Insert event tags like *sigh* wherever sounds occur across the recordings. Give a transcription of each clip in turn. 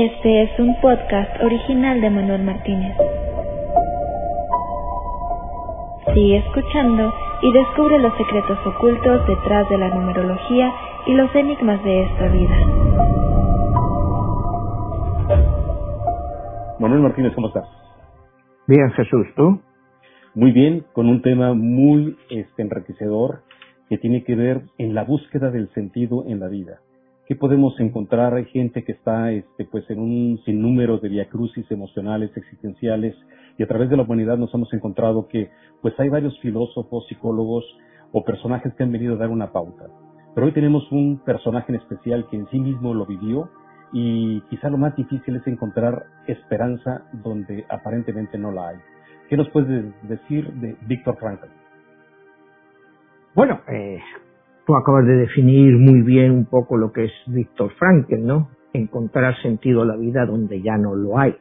Este es un podcast original de Manuel Martínez. Sigue escuchando y descubre los secretos ocultos detrás de la numerología y los enigmas de esta vida. Manuel Martínez, ¿cómo estás? Bien, Jesús, ¿tú? Muy bien, con un tema muy este, enriquecedor que tiene que ver en la búsqueda del sentido en la vida. ¿Qué podemos encontrar? Hay gente que está este, pues en un sinnúmero de viacrucis emocionales, existenciales, y a través de la humanidad nos hemos encontrado que pues hay varios filósofos, psicólogos o personajes que han venido a dar una pauta. Pero hoy tenemos un personaje en especial que en sí mismo lo vivió y quizá lo más difícil es encontrar esperanza donde aparentemente no la hay. ¿Qué nos puedes decir de Víctor Frankl? Bueno, eh, tú acabas de definir muy bien un poco lo que es Víctor Frankl, ¿no? Encontrar sentido a la vida donde ya no lo hay.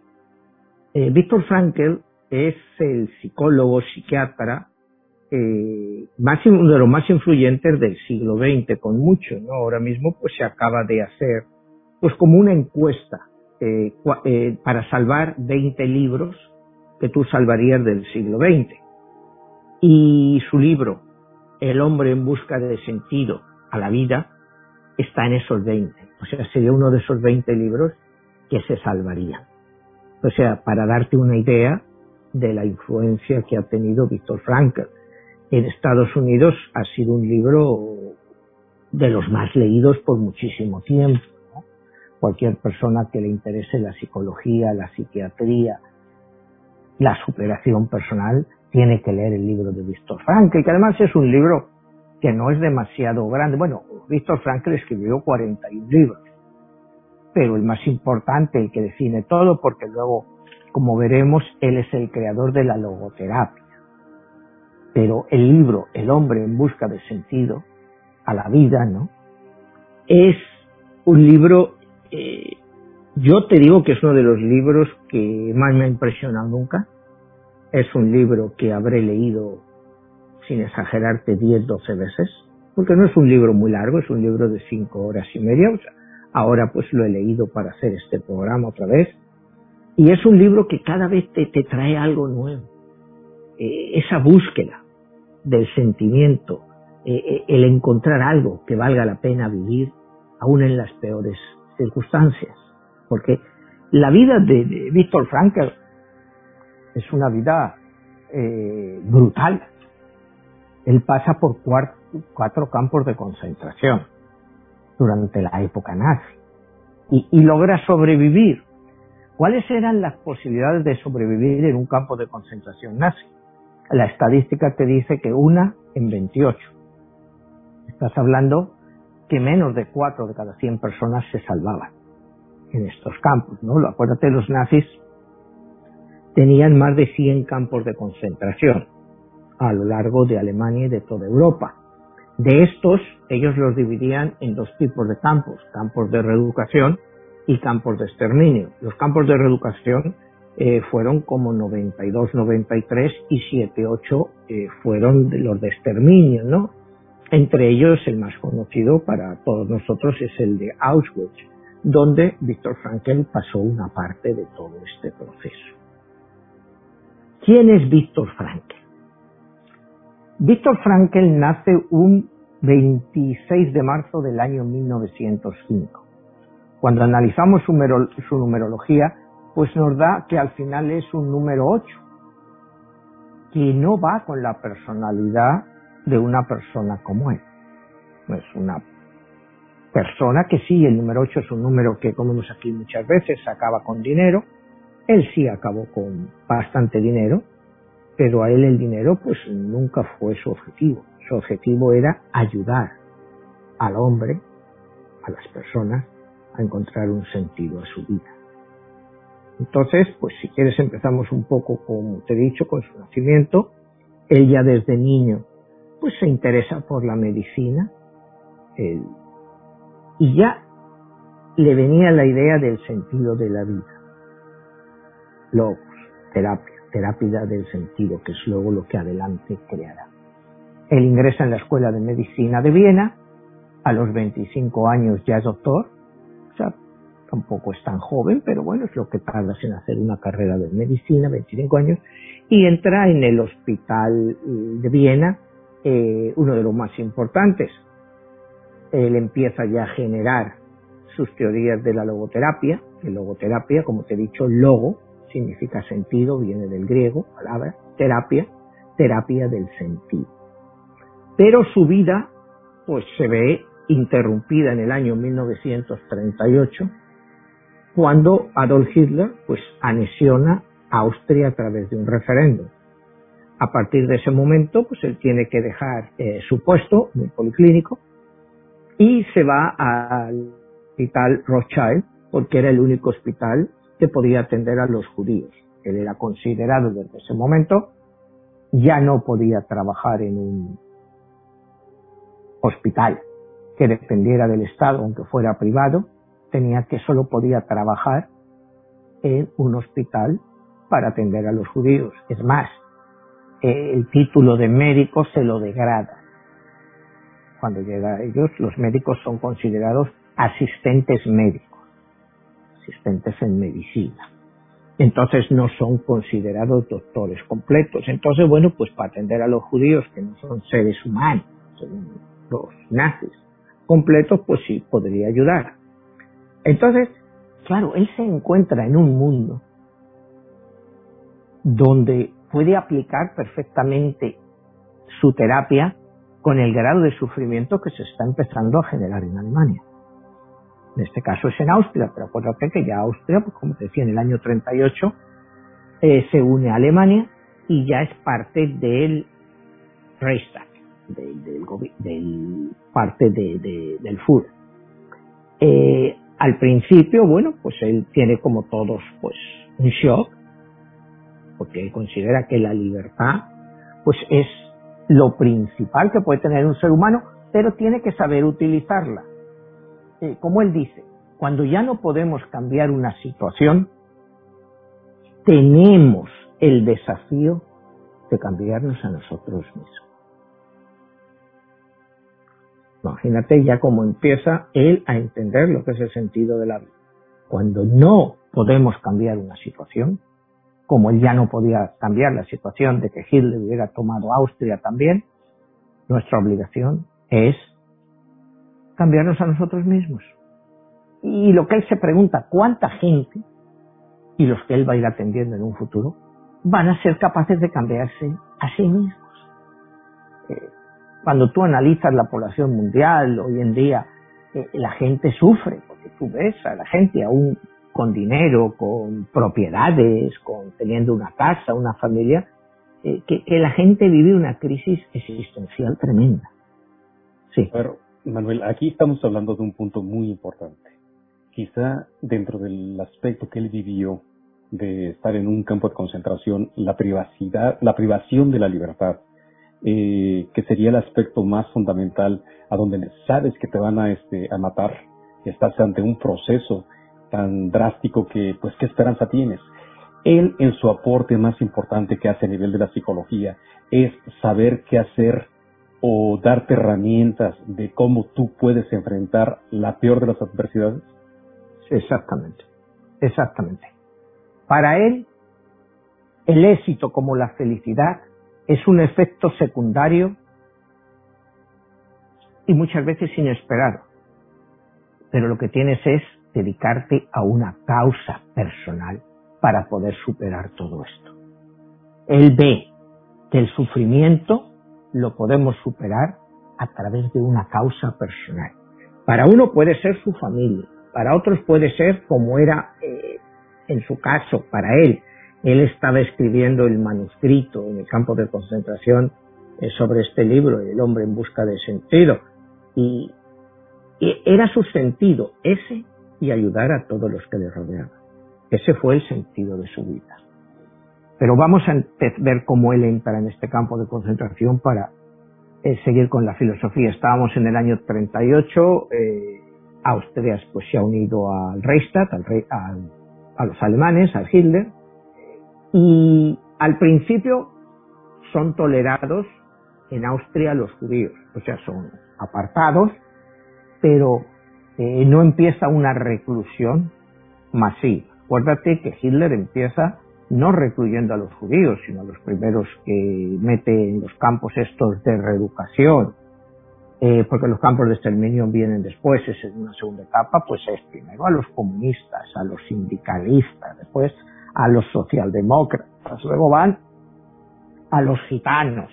Eh, Víctor Frankl es el psicólogo, psiquiatra, eh, más, uno de los más influyentes del siglo XX, con mucho, ¿no? Ahora mismo pues se acaba de hacer pues como una encuesta eh, eh, para salvar 20 libros que tú salvarías del siglo XX. Y su libro, El hombre en busca de sentido a la vida, está en esos 20. O sea, sería uno de esos 20 libros que se salvarían. O sea, para darte una idea de la influencia que ha tenido Víctor Frankl. En Estados Unidos ha sido un libro de los más leídos por muchísimo tiempo cualquier persona que le interese la psicología, la psiquiatría, la superación personal, tiene que leer el libro de Víctor Frankl, que además es un libro que no es demasiado grande. Bueno, Víctor Frankl escribió 41 libros, pero el más importante, el que define todo, porque luego, como veremos, él es el creador de la logoterapia. Pero el libro El hombre en busca de sentido a la vida, ¿no? Es un libro eh, yo te digo que es uno de los libros que más me ha impresionado nunca. Es un libro que habré leído, sin exagerarte, 10, 12 veces, porque no es un libro muy largo, es un libro de 5 horas y media. ahora pues lo he leído para hacer este programa otra vez. Y es un libro que cada vez te, te trae algo nuevo. Eh, esa búsqueda del sentimiento, eh, el encontrar algo que valga la pena vivir, aún en las peores circunstancias. Porque la vida de, Víctor Frankl es una vida eh, brutal. Él pasa por cuatro, campos de concentración durante la época nazi y, logra sobrevivir. ¿Cuáles eran las posibilidades de sobrevivir en un campo de concentración nazi? La estadística te dice que una en 28. Estás hablando que menos de 4 de cada 100 personas se salvaban en estos campos, ¿no? Acuérdate, los nazis tenían más de 100 campos de concentración a lo largo de Alemania y de toda Europa. De estos, ellos los dividían en dos tipos de campos, campos de reeducación y campos de exterminio. Los campos de reeducación eh, fueron como 92, 93 y 7, 8 eh, fueron los de exterminio, ¿no? Entre ellos, el más conocido para todos nosotros es el de Auschwitz, donde Víctor Frankl pasó una parte de todo este proceso. ¿Quién es Víctor Frankl? Víctor Frankl nace un 26 de marzo del año 1905. Cuando analizamos su, numerología, pues nos da que al final es un número 8, que no va con la personalidad de una persona como él. Es una persona que sí, el número 8 es un número que, como vemos aquí muchas veces, acaba con dinero. Él sí acabó con bastante dinero, pero a él el dinero pues nunca fue su objetivo. Su objetivo era ayudar al hombre, a las personas, a encontrar un sentido a su vida. Entonces, pues si quieres empezamos un poco, como te he dicho, con su nacimiento. Él ya desde niño pues se interesa por la medicina y ya le venía la idea del sentido de la vida. Logos, terapia, terapia del sentido, que es luego lo que adelante creará. Él ingresa en la Escuela de Medicina de Viena, a los 25 años ya es doctor, o sea, tampoco es tan joven, pero bueno, es lo que tardas en hacer una carrera de medicina, 25 años, y entra en el hospital de Viena, eh, uno de los más importantes. Él empieza ya a generar sus teorías de la logoterapia, que logoterapia, como te he dicho, logo significa sentido, viene del griego, palabra, terapia, terapia del sentido. Pero su vida, pues se ve interrumpida en el año 1938, cuando Adolf Hitler, pues anexiona Austria a través de un referéndum. A partir de ese momento, pues él tiene que dejar eh, su puesto en el policlínico y se va al hospital Rothschild, porque era el único hospital que podía atender a los judíos. Él era considerado desde ese momento, ya no podía trabajar en un hospital que dependiera del Estado, aunque fuera privado, tenía que solo podía trabajar en un hospital para atender a los judíos. Es más, el título de médico se lo degrada. Cuando llega a ellos, los médicos son considerados asistentes médicos, asistentes en medicina. Entonces no son considerados doctores completos. Entonces, bueno, pues para atender a los judíos, que no son seres humanos, los nazis, completos, pues sí, podría ayudar. Entonces, claro, él se encuentra en un mundo donde puede aplicar perfectamente su terapia con el grado de sufrimiento que se está empezando a generar en Alemania. En este caso es en Austria, pero acuérdate que ya Austria, pues como te decía, en el año 38 eh, se une a Alemania y ya es parte del Reichstag, del, parte del FUR. Eh, al principio, bueno, pues él tiene como todos, pues un shock, porque él considera que la libertad, pues es lo principal que puede tener un ser humano, pero tiene que saber utilizarla. Eh, como él dice, cuando ya no podemos cambiar una situación, tenemos el desafío de cambiarnos a nosotros mismos. Imagínate ya cómo empieza él a entender lo que es el sentido de la vida. Cuando no podemos cambiar una situación, como él ya no podía cambiar la situación de que Hitler hubiera tomado Austria también, nuestra obligación es cambiarnos a nosotros mismos. Y lo que él se pregunta, ¿cuánta gente, y los que él va a ir atendiendo en un futuro, van a ser capaces de cambiarse a sí mismos? Eh, cuando tú analizas la población mundial hoy en día, eh, la gente sufre, porque tú ves a la gente aún con dinero, con propiedades, con teniendo una casa, una familia, eh, que, la gente vive una crisis existencial tremenda. Sí. Manuel, aquí estamos hablando de un punto muy importante. Quizá dentro del aspecto que él vivió de estar en un campo de concentración, la privacidad, la privación de la libertad, eh, que sería el aspecto más fundamental a donde sabes que te van a, este, a matar, estás ante un proceso tan drástico que, pues, ¿qué esperanza tienes? Él, en su aporte más importante que hace a nivel de la psicología, es saber qué hacer o darte herramientas de cómo tú puedes enfrentar la peor de las adversidades? Exactamente, exactamente. Para él, el éxito como la felicidad es un efecto secundario y muchas veces inesperado. Pero lo que tienes es dedicarte a una causa personal para poder superar todo esto. Él ve que el sufrimiento lo podemos superar a través de una causa personal. Para uno puede ser su familia, para otros puede ser como era eh, en su caso, para él. Él estaba escribiendo el manuscrito en el campo de concentración eh, sobre este libro, El hombre en busca de sentido. Y, y era su sentido ese y ayudar a todos los que le rodeaban. Ese fue el sentido de su vida. Pero vamos a ver cómo él entra en este campo de concentración para eh, seguir con la filosofía. Estábamos en el año 38, eh, Austria pues, se ha unido al Reichstag, al, a los alemanes, al Hitler, y al principio son tolerados en Austria los judíos, o sea, son apartados, pero eh, no empieza una reclusión masiva. Acuérdate que Hitler empieza no recluyendo a los judíos, sino a los primeros que mete en los campos estos de reeducación, eh, porque los campos de exterminio vienen después, es en una segunda etapa, pues es primero a los comunistas, a los sindicalistas, después a los socialdemócratas, luego van a los gitanos,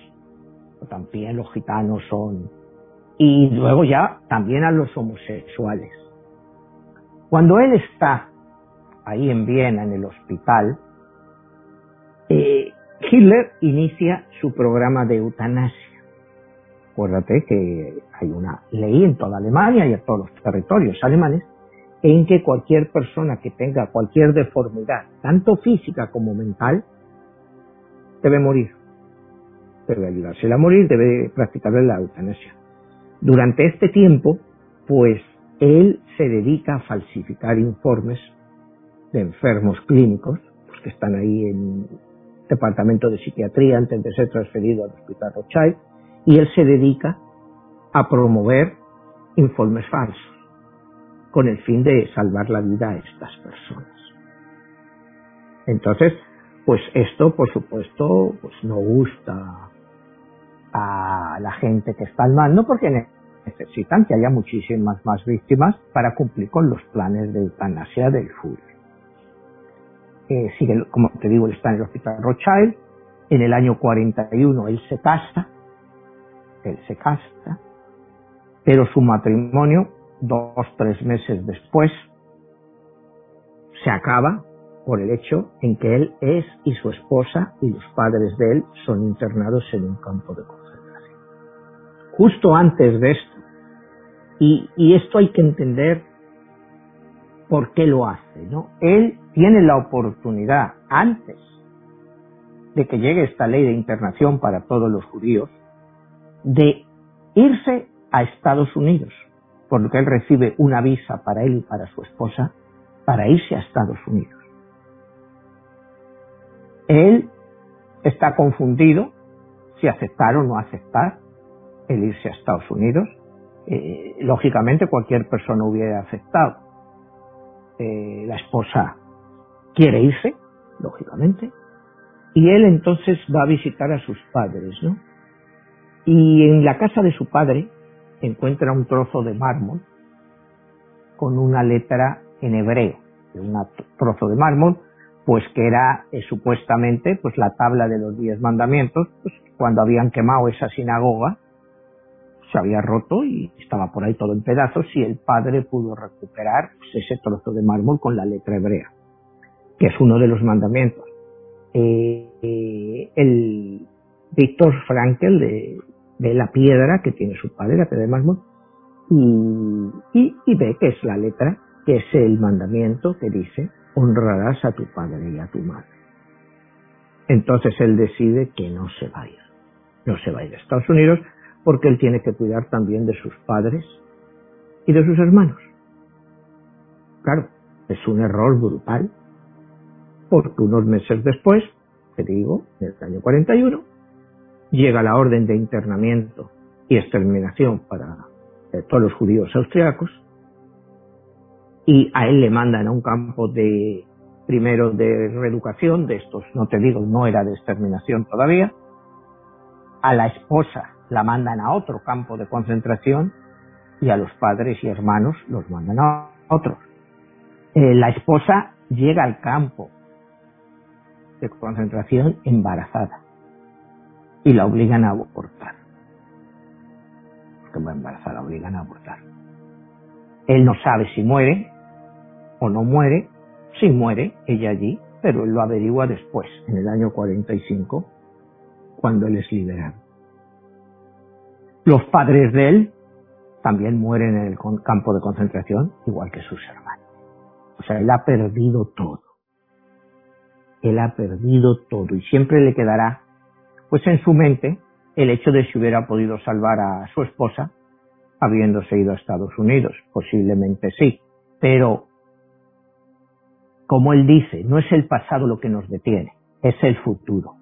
también los gitanos son, y luego ya también a los homosexuales. Cuando él está ahí en Viena, en el hospital, eh, Hitler inicia su programa de eutanasia. Acuérdate que hay una ley en toda Alemania y en todos los territorios alemanes en que cualquier persona que tenga cualquier deformidad, tanto física como mental, debe morir. Debe ayudarse a morir, debe practicarle la eutanasia. Durante este tiempo, pues él se dedica a falsificar informes de enfermos clínicos, pues que están ahí en departamento de psiquiatría antes de ser transferido al hospital Rothschild, y él se dedica a promover informes falsos con el fin de salvar la vida a estas personas. Entonces, pues esto, por supuesto, pues no gusta a la gente que está al mando porque necesitan que haya muchísimas más víctimas para cumplir con los planes de eutanasia del Führer sigue, como te digo, él está en el hospital Rothschild. En el año 41 él se casa, él se casa, pero su matrimonio, dos, tres meses después, se acaba por el hecho en que él es y su esposa y los padres de él son internados en un campo de concentración. Justo antes de esto, y, y esto hay que entender por qué lo hace, ¿no? Él tiene la oportunidad antes de que llegue esta ley de internación para todos los judíos de irse a Estados Unidos, por lo que él recibe una visa para él y para su esposa para irse a Estados Unidos. Él está confundido si aceptar o no aceptar el irse a Estados Unidos. Eh, lógicamente cualquier persona hubiera aceptado. Eh, la esposa quiere irse, lógicamente, y él entonces va a visitar a sus padres, ¿no? Y en la casa de su padre encuentra un trozo de mármol con una letra en hebreo, un trozo de mármol, pues que era eh, supuestamente pues la tabla de los diez mandamientos, pues cuando habían quemado esa sinagoga, se había roto y estaba por ahí todo en pedazos y el padre pudo recuperar pues, ese trozo de mármol con la letra hebrea que es uno de los mandamientos. Eh, eh, el Víctor Frankel de, de, la piedra que tiene su padre, la piedra de mármol, y, y, ve que es la letra, que es el mandamiento que dice, honrarás a tu padre y a tu madre. Entonces él decide que no se vaya, no se va a ir a Estados Unidos porque él tiene que cuidar también de sus padres y de sus hermanos. Claro, es un error brutal porque unos meses después, te digo, en el año 41, llega la orden de internamiento y exterminación para eh, todos los judíos austriacos y a él le mandan a un campo de primero de reeducación, de estos, no te digo, no era de exterminación todavía, a la esposa la mandan a otro campo de concentración y a los padres y hermanos los mandan a otros. Eh, la esposa llega al campo de concentración embarazada y la obligan a abortar. Porque va embarazada, la obligan a abortar. Él no sabe si muere o no muere. Si muere, ella allí, pero él lo averigua después, en el año 45, cuando él es liberado. Los padres de él también mueren en el campo de concentración, igual que sus hermanos. O sea, él ha perdido todo él ha perdido todo y siempre le quedará, pues en su mente, el hecho de si hubiera podido salvar a su esposa habiéndose ido a Estados Unidos. Posiblemente sí, pero como él dice, no es el pasado lo que nos detiene, es el futuro.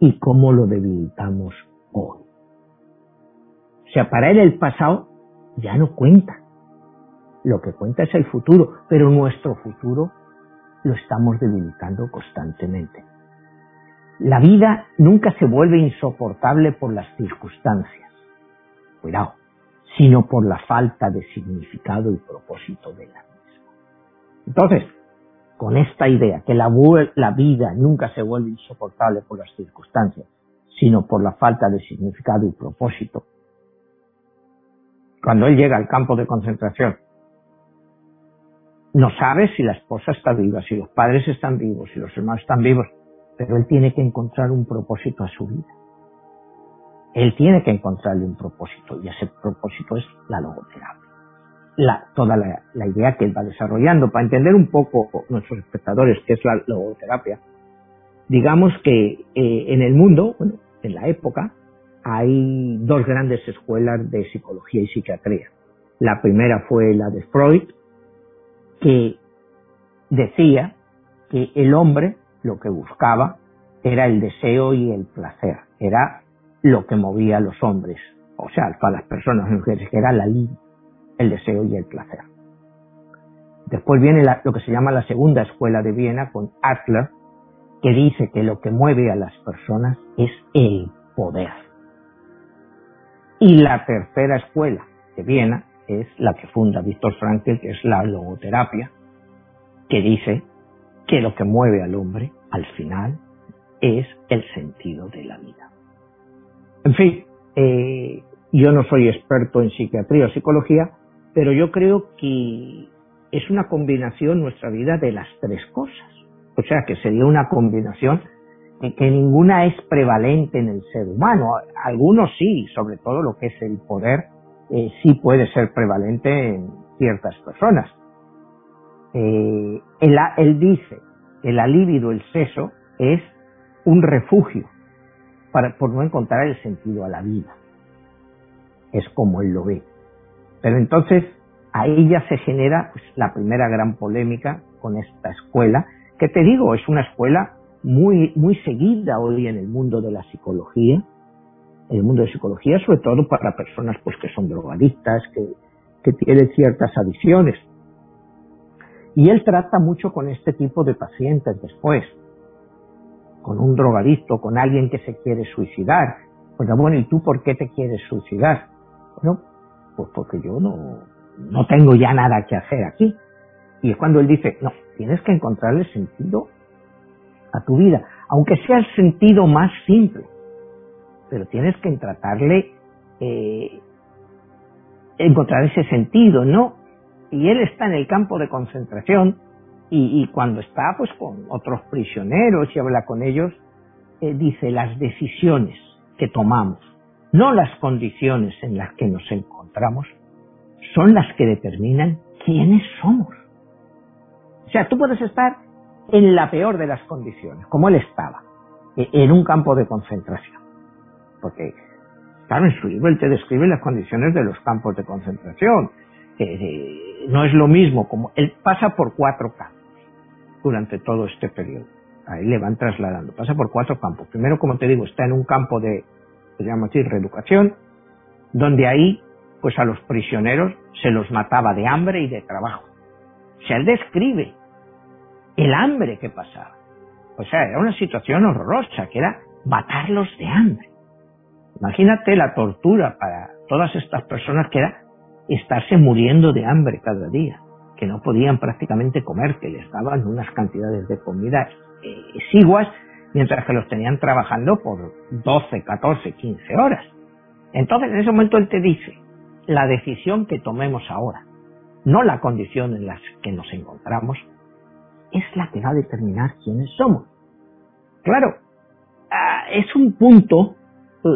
¿Y cómo lo debilitamos hoy? O sea, para él el pasado ya no cuenta. lo que cuenta es el futuro, pero nuestro futuro lo estamos debilitando constantemente. La vida nunca se vuelve insoportable por las circunstancias, cuidado, sino por la falta de significado y propósito de la misma. Entonces, con esta idea, que la, la vida nunca se vuelve insoportable por las circunstancias, sino por la falta de significado y propósito, cuando él llega al campo de concentración no sabe si la esposa está viva, si los padres están vivos, si los hermanos están vivos, pero él tiene que encontrar un propósito a su vida. Él tiene que encontrarle un propósito y ese propósito es la logoterapia. Toda la, idea que él va desarrollando para entender un poco nuestros espectadores qué es la logoterapia. Digamos que eh, en el mundo, bueno, en la época, hay dos grandes escuelas de psicología y psiquiatría. La primera fue la de Freud, que decía que el hombre lo que buscaba era el deseo y el placer, era lo que movía a los hombres, o sea, para las personas mujeres, que era la línea, el deseo y el placer. Después viene lo que se llama la segunda escuela de Viena con Adler, que dice que lo que mueve a las personas es el poder. Y la tercera escuela de Viena es la que funda Víctor Frankl, que es la logoterapia, que dice que lo que mueve al hombre, al final, es el sentido de la vida. En fin, eh, yo no soy experto en psiquiatría o psicología, pero yo creo que es una combinación nuestra vida de las tres cosas. O sea, que sería una combinación que ninguna es prevalente en el ser humano. Algunos sí, sobre todo lo que es el poder eh, sí puede ser prevalente en ciertas personas. Eh, él, dice que la libido, el seso, es un refugio para, por no encontrar el sentido a la vida. Es como él lo ve. Pero entonces ahí ya se genera pues, la primera gran polémica con esta escuela, que te digo, es una escuela muy, muy seguida hoy en el mundo de la psicología, en el mundo de psicología, sobre todo para personas pues que son drogadictas, que, que tienen ciertas adicciones. Y él trata mucho con este tipo de pacientes después, con un drogadicto, con alguien que se quiere suicidar. Pues bueno, ¿y tú por qué te quieres suicidar? Bueno, pues porque yo no, no tengo ya nada que hacer aquí. Y es cuando él dice, no, tienes que encontrarle sentido a tu vida, aunque sea el sentido más simple pero tienes que tratarle, eh, encontrar ese sentido, ¿no? Y él está en el campo de concentración y, cuando está pues con otros prisioneros y habla con ellos, eh, dice las decisiones que tomamos, no las condiciones en las que nos encontramos, son las que determinan quiénes somos. O sea, tú puedes estar en la peor de las condiciones, como él estaba, e, en un campo de concentración porque, claro, en su libro él te describe las condiciones de los campos de concentración. no es lo mismo, como él pasa por cuatro campos durante todo este periodo. Ahí le van trasladando, pasa por cuatro campos. Primero, como te digo, está en un campo de, se llama así, reeducación, donde ahí, pues a los prisioneros se los mataba de hambre y de trabajo. O sea, él describe el hambre que pasaba. O sea, era una situación horrorosa, que era matarlos de hambre. Imagínate la tortura para todas estas personas que era estarse muriendo de hambre cada día, que no podían prácticamente comer, que les daban unas cantidades de comida eh, exiguas, mientras que los tenían trabajando por 12, 14, 15 horas. Entonces, en ese momento él te dice, la decisión que tomemos ahora, no la condición en la que nos encontramos, es la que va a determinar quiénes somos. Claro, ah, es un punto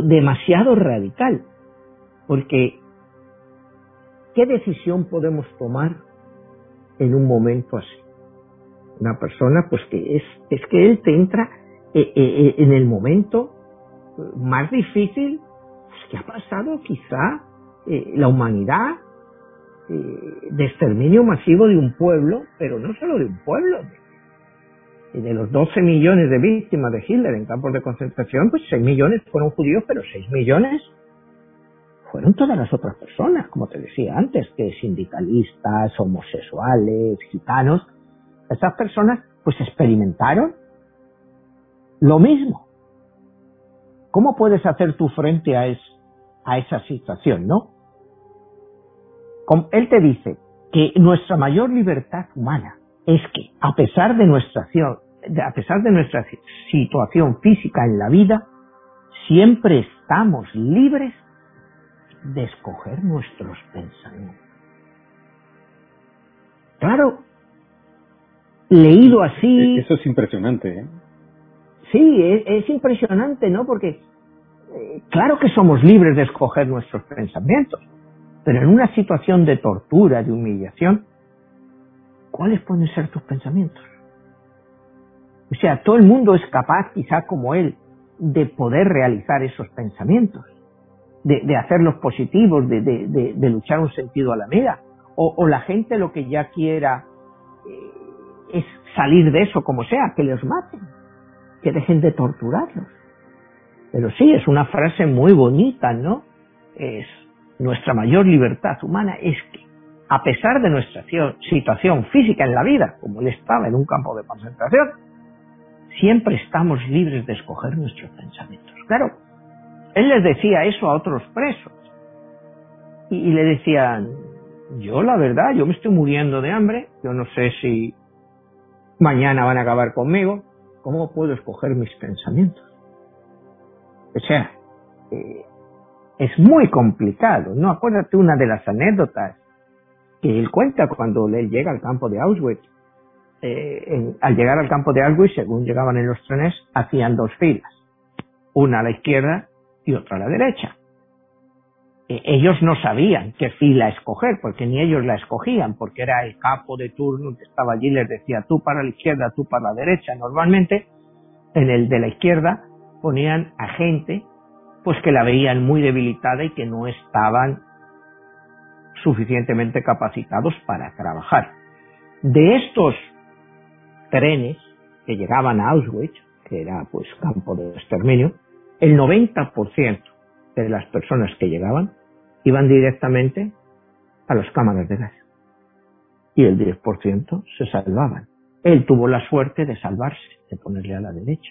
demasiado radical, porque ¿qué decisión podemos tomar en un momento así? Una persona, pues que es, es que él te entra eh, eh, eh, en el momento más difícil pues, que ha pasado quizá la humanidad de exterminio masivo de un pueblo, pero no solo de un pueblo, y de los 12 millones de víctimas de Hitler en campos de concentración, pues 6 millones fueron judíos, pero 6 millones fueron todas las otras personas, como te decía antes, que sindicalistas, homosexuales, gitanos, esas personas pues experimentaron lo mismo. ¿Cómo puedes hacer tu frente a, a esa situación, no? Él te dice que nuestra mayor libertad humana es que, a pesar de nuestra, a pesar de nuestra situación física en la vida, siempre estamos libres de escoger nuestros pensamientos. Claro, leído así. E-, eso es impresionante, ¿eh? Sí, es, impresionante, ¿no? Porque eh, claro que somos libres de escoger nuestros pensamientos, pero en una situación de tortura, de humillación, ¿cuáles pueden ser tus pensamientos? O sea, todo el mundo es capaz, quizá como él, de poder realizar esos pensamientos, de, hacerlos positivos, de, luchar un sentido a la vida. O, la gente lo que ya quiera eh, es salir de eso como sea, que los maten, que dejen de torturarlos. Pero sí, es una frase muy bonita, ¿no? Es nuestra mayor libertad humana es que, a pesar de nuestra situación física en la vida, como él estaba en un campo de concentración, siempre estamos libres de escoger nuestros pensamientos. Claro, él les decía eso a otros presos. Y, le decían, yo la verdad, yo me estoy muriendo de hambre, yo no sé si mañana van a acabar conmigo, ¿cómo puedo escoger mis pensamientos? O sea, eh, es muy complicado, ¿no? Acuérdate una de las anécdotas que él cuenta cuando él llega al campo de Auschwitz. Eh, al llegar al campo de Auschwitz, según llegaban en los trenes, hacían dos filas, una a la izquierda y otra a la derecha. Eh, ellos no sabían qué fila escoger, porque ni ellos la escogían, porque era el capo de turno que estaba allí, les decía tú para la izquierda, tú para la derecha. Normalmente, en el de la izquierda ponían a gente pues que la veían muy debilitada y que no estaban suficientemente capacitados para trabajar. De estos trenes que llegaban a Auschwitz, que era pues campo de exterminio, el 90% de las personas que llegaban iban directamente a las cámaras de gas. Y el 10% se salvaban. Él tuvo la suerte de salvarse, de ponerle a la derecha.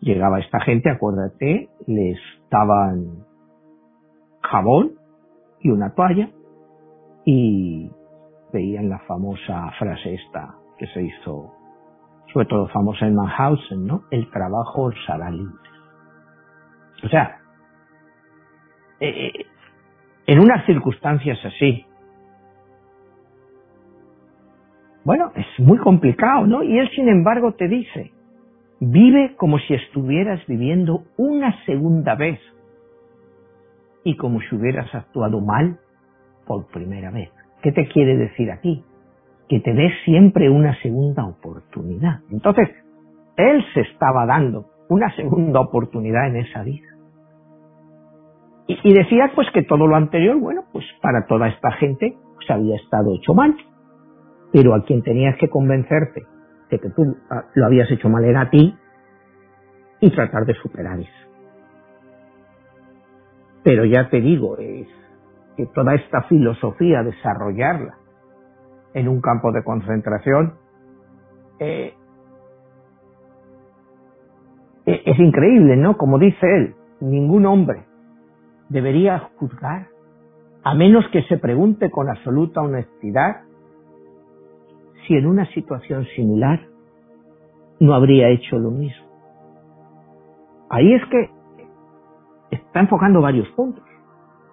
Llegaba esta gente, acuérdate, les daban jabón y una toalla y veían la famosa frase esta que se hizo, sobre todo famosa en Mannhausen, ¿no? El trabajo os hará. O sea, eh, eh, en unas circunstancias así, bueno, es muy complicado, ¿no? Y él, sin embargo, te dice, Vive como si estuvieras viviendo una segunda vez y como si hubieras actuado mal por primera vez. ¿Qué te quiere decir aquí? Que te des siempre una segunda oportunidad. Entonces, él se estaba dando una segunda oportunidad en esa vida. Y, decía pues que todo lo anterior, bueno, pues para toda esta gente pues había estado hecho mal. Pero a quien tenías que convencerte de que tú ah, lo habías hecho mal era a ti y tratar de superar eso. Pero ya te digo, es que toda esta filosofía, desarrollarla en un campo de concentración, eh, e-, es increíble, ¿no? Como dice él, ningún hombre debería juzgar a menos que se pregunte con absoluta honestidad si en una situación similar no habría hecho lo mismo. Ahí es que está enfocando varios puntos.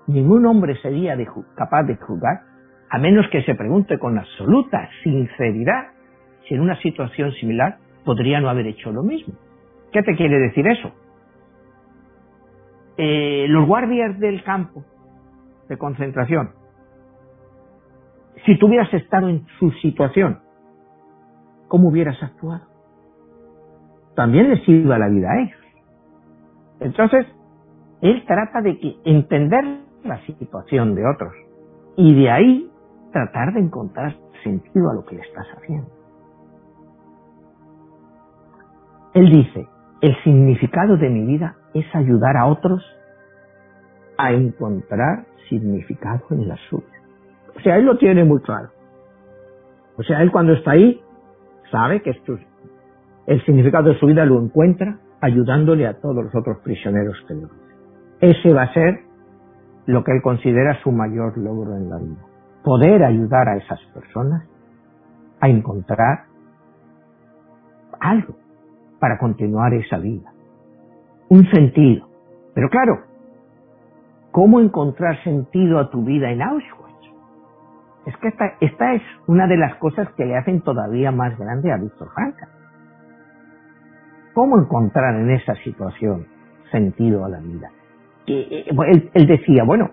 Ningún hombre sería capaz de juzgar, a menos que se pregunte con absoluta sinceridad si en una situación similar podría no haber hecho lo mismo. ¿Qué te quiere decir eso? Eh, los guardias del campo de concentración, si tú hubieras estado en su situación, ¿cómo hubieras actuado? También les iba la vida a ellos. Entonces, él trata de entender la situación de otros y de ahí tratar de encontrar sentido a lo que le estás haciendo. Él dice, el significado de mi vida es ayudar a otros a encontrar significado en la suya. O sea, él lo tiene muy claro. O sea, él cuando está ahí sabe que esto, el significado de su vida lo encuentra ayudándole a todos los otros prisioneros que lo Ese va a ser lo que él considera su mayor logro en la vida. Poder ayudar a esas personas a encontrar algo para continuar esa vida. Un sentido. Pero claro, ¿cómo encontrar sentido a tu vida en Auschwitz? Es que esta, esta es una de las cosas que le hacen todavía más grande a Víctor Franca. ¿Cómo encontrar en esa situación sentido a la vida? Eh, él, él decía, bueno,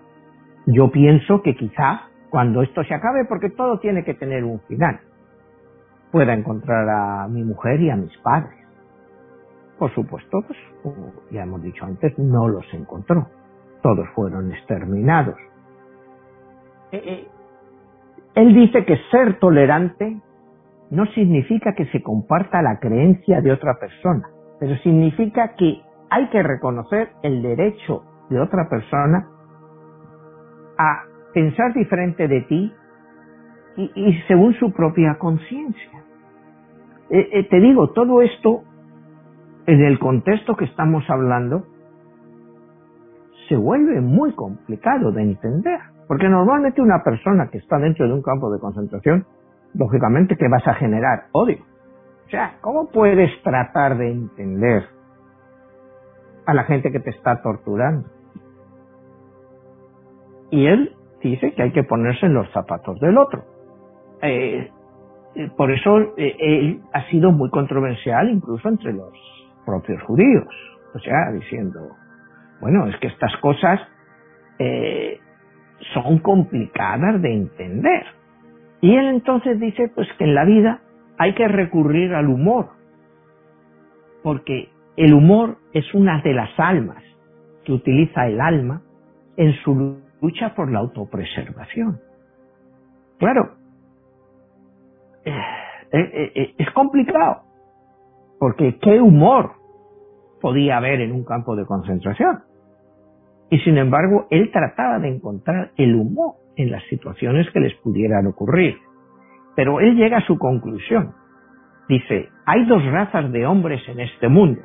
yo pienso que quizá cuando esto se acabe, porque todo tiene que tener un final, pueda encontrar a mi mujer y a mis padres. Por supuesto, pues, como ya hemos dicho antes, no los encontró. Todos fueron exterminados. Eh, eh, él dice que ser tolerante no significa que se comparta la creencia de otra persona, pero significa que hay que reconocer el derecho de otra persona a pensar diferente de ti y, según su propia conciencia. Eh, eh, te digo, todo esto, en el contexto que estamos hablando, se vuelve muy complicado de entender. Porque normalmente una persona que está dentro de un campo de concentración, lógicamente que vas a generar odio. O sea, ¿cómo puedes tratar de entender a la gente que te está torturando? Y él dice que hay que ponerse en los zapatos del otro. Eh, eh, por eso eh, él ha sido muy controversial incluso entre los propios judíos. O sea, diciendo, bueno, es que estas cosas son complicadas de entender. Y él entonces dice pues que en la vida hay que recurrir al humor, porque el humor es una de las almas que utiliza el alma en su lucha por la autopreservación. Claro, eh, eh, eh, es complicado, porque ¿qué humor podía haber en un campo de concentración? Y sin embargo, él trataba de encontrar el humor en las situaciones que les pudieran ocurrir. Pero él llega a su conclusión. Dice, hay dos razas de hombres en este mundo.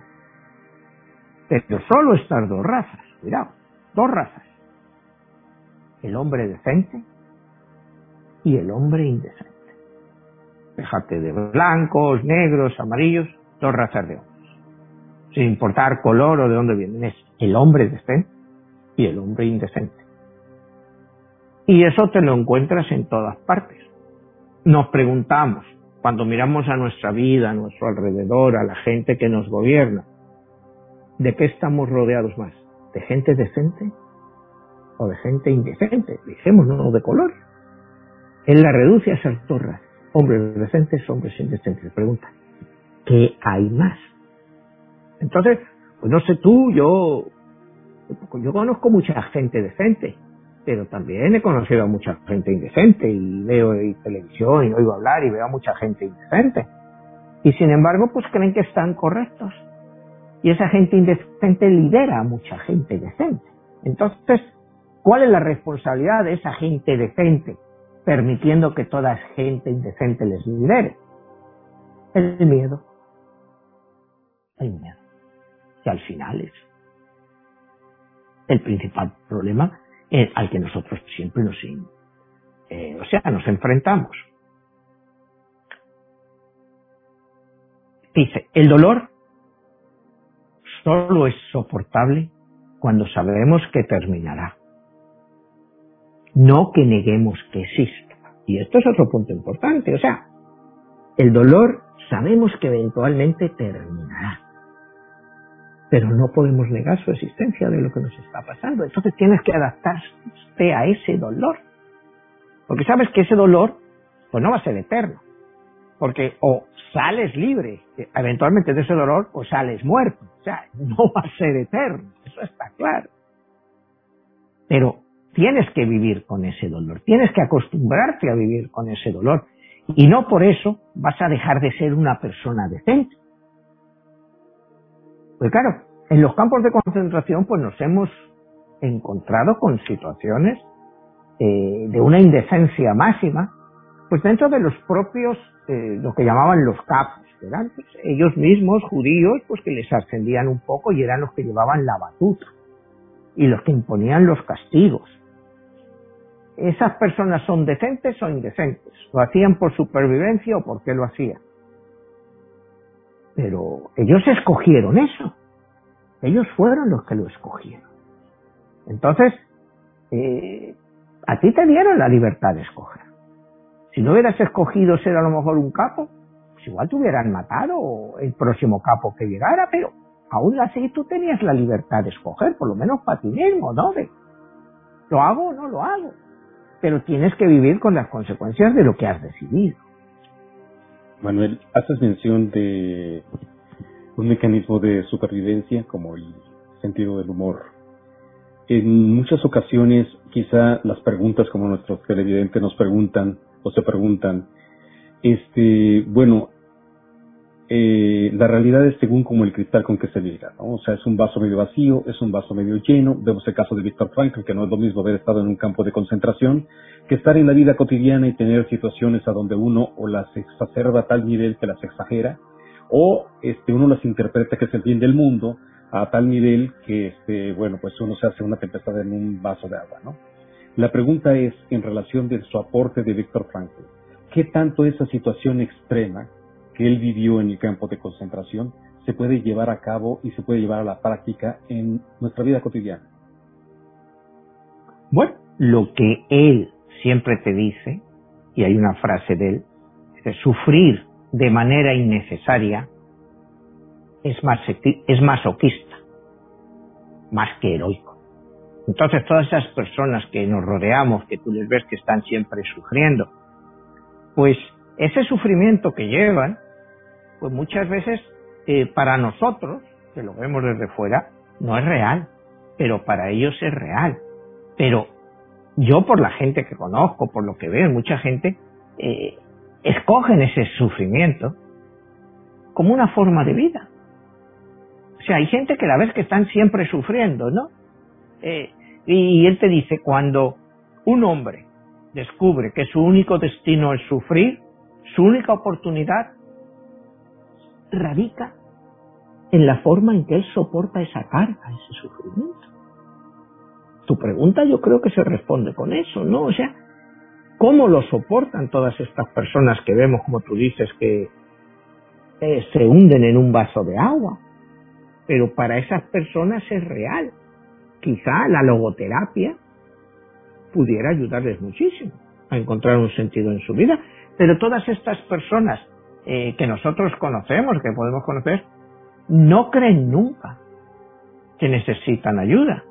Pero solo estas dos razas, cuidado, dos razas. El hombre decente y el hombre indecente. Déjate de blancos, negros, amarillos, dos razas de hombres. Sin importar color o de dónde vienen. Es el hombre decente y el hombre indecente. Y eso te lo encuentras en todas partes. Nos preguntamos, cuando miramos a nuestra vida, a nuestro alrededor, a la gente que nos gobierna, ¿de qué estamos rodeados más? ¿De gente decente o de gente indecente? Dijimos, no de color. Él la reduce a esas dos hombres decentes, hombres indecentes. Pregunta, ¿qué hay más? Entonces, pues no sé tú, yo yo conozco mucha gente decente, pero también he conocido a mucha gente indecente y veo televisión y oigo hablar y veo a mucha gente indecente. Y sin embargo, pues creen que están correctos. Y esa gente indecente lidera a mucha gente decente. Entonces, ¿cuál es la responsabilidad de esa gente decente permitiendo que toda gente indecente les lidere? El miedo. El miedo. Que al final es el principal problema al que nosotros siempre nos, eh, o sea, nos enfrentamos. Dice, el dolor solo es soportable cuando sabemos que terminará, no que neguemos que exista. Y esto es otro punto importante, o sea, el dolor sabemos que eventualmente terminará pero no podemos negar su existencia de lo que nos está pasando. Entonces tienes que adaptarte a ese dolor. Porque sabes que ese dolor, pues no va a ser eterno. Porque o sales libre eventualmente de ese dolor o sales muerto. O sea, no va a ser eterno. Eso está claro. Pero tienes que vivir con ese dolor. Tienes que acostumbrarte a vivir con ese dolor. Y no por eso vas a dejar de ser una persona decente. Pues claro, en los campos de concentración pues nos hemos encontrado con situaciones eh, de una indecencia máxima, pues dentro de los propios, eh, lo que llamaban los capos, eran pues, ellos mismos, judíos, pues que les ascendían un poco y eran los que llevaban la batuta y los que imponían los castigos. ¿Esas personas son decentes o indecentes? ¿Lo hacían por supervivencia o por qué lo hacían? Pero ellos escogieron eso. Ellos fueron los que lo escogieron. Entonces, eh, a ti te dieron la libertad de escoger. Si no hubieras escogido ser a lo mejor un capo, pues igual te hubieran matado el próximo capo que llegara, pero aún así tú tenías la libertad de escoger, por lo menos para ti mismo, ¿no? ¿Lo hago o no lo hago? Pero tienes que vivir con las consecuencias de lo que has decidido. Manuel, haces mención de un mecanismo de supervivencia como el sentido del humor. En muchas ocasiones, quizá las preguntas como nuestros televidentes nos preguntan o se preguntan, este, bueno, eh, la realidad es según como el cristal con que se mira, ¿no? O sea, es un vaso medio vacío, es un vaso medio lleno. Vemos el caso de Víctor Frankl, que no es lo mismo haber estado en un campo de concentración que estar en la vida cotidiana y tener situaciones a donde uno o las exacerba a tal nivel que las exagera, o este, uno las interpreta que es el fin del mundo a tal nivel que, este, bueno, pues uno se hace una tempestad en un vaso de agua, ¿no? La pregunta es, en relación de su aporte de Víctor Frankl, ¿qué tanto esa situación extrema que él vivió en el campo de concentración se puede llevar a cabo y se puede llevar a la práctica en nuestra vida cotidiana. Bueno, lo que él siempre te dice, y hay una frase de él, es sufrir de manera innecesaria es, más, es masoquista, más que heroico. Entonces todas esas personas que nos rodeamos, que tú les ves que están siempre sufriendo, pues ese sufrimiento que llevan pues muchas veces eh, para nosotros, que lo vemos desde fuera, no es real, pero para ellos es real. Pero yo por la gente que conozco, por lo que veo, mucha gente eh, escogen ese sufrimiento como una forma de vida. O sea, hay gente que la ves que están siempre sufriendo, ¿no? Eh, y él te dice, cuando un hombre descubre que su único destino es sufrir, su única oportunidad radica en la forma en que él soporta esa carga, ese sufrimiento. Tu pregunta yo creo que se responde con eso, ¿no? O sea, ¿cómo lo soportan todas estas personas que vemos, como tú dices, que eh, se hunden en un vaso de agua? Pero para esas personas es real. Quizá la logoterapia pudiera ayudarles muchísimo a encontrar un sentido en su vida, pero todas estas personas eh, que nosotros conocemos, que podemos conocer, no creen nunca que necesitan ayuda.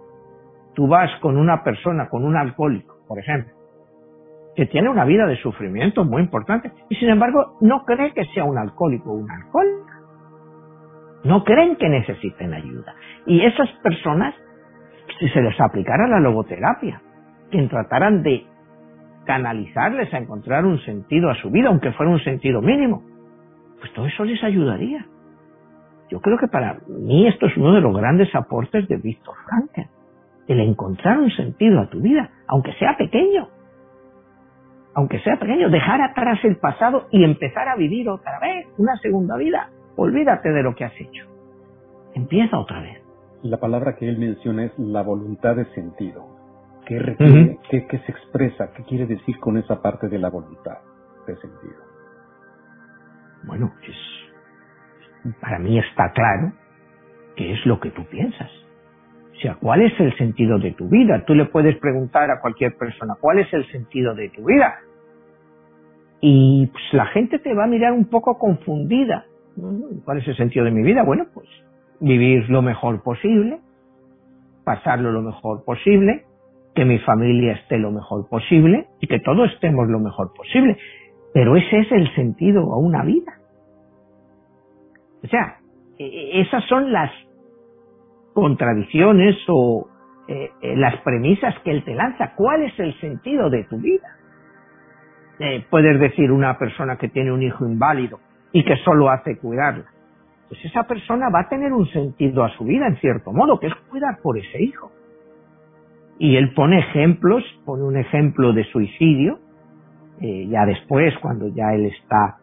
Tú vas con una persona, con un alcohólico, por ejemplo, que tiene una vida de sufrimiento muy importante y sin embargo no cree que sea un alcohólico o un alcohólico. No creen que necesiten ayuda. Y esas personas, si se les aplicara la logoterapia, que trataran de canalizarles a encontrar un sentido a su vida, aunque fuera un sentido mínimo, pues todo eso les ayudaría. Yo creo que para mí esto es uno de los grandes aportes de Víctor Frankl, el encontrar un sentido a tu vida, aunque sea pequeño. Aunque sea pequeño, dejar atrás el pasado y empezar a vivir otra vez, una segunda vida. Olvídate de lo que has hecho. Empieza otra vez. La palabra que él menciona es la voluntad de sentido. ¿Qué requiere? ¿Qué, ¿Qué se expresa? ¿Qué quiere decir con esa parte de la voluntad de sentido? Bueno, es, para mí está claro que es lo que tú piensas. O sea, ¿cuál es el sentido de tu vida? Tú le puedes preguntar a cualquier persona, ¿cuál es el sentido de tu vida? Y pues, la gente te va a mirar un poco confundida. ¿Cuál es el sentido de mi vida? Bueno, pues vivir lo mejor posible, pasarlo lo mejor posible, que mi familia esté lo mejor posible y que todos estemos lo mejor posible. Pero ese es el sentido a una vida. O sea, e, e, esas son las contradicciones o eh, las premisas que él te lanza. ¿Cuál es el sentido de tu vida? Eh, puedes decir una persona que tiene un hijo inválido y que solo hace cuidarla. Pues esa persona va a tener un sentido a su vida en cierto modo, que es cuidar por ese hijo. Y él pone ejemplos, pone un ejemplo de suicidio, eh, ya después, cuando ya él está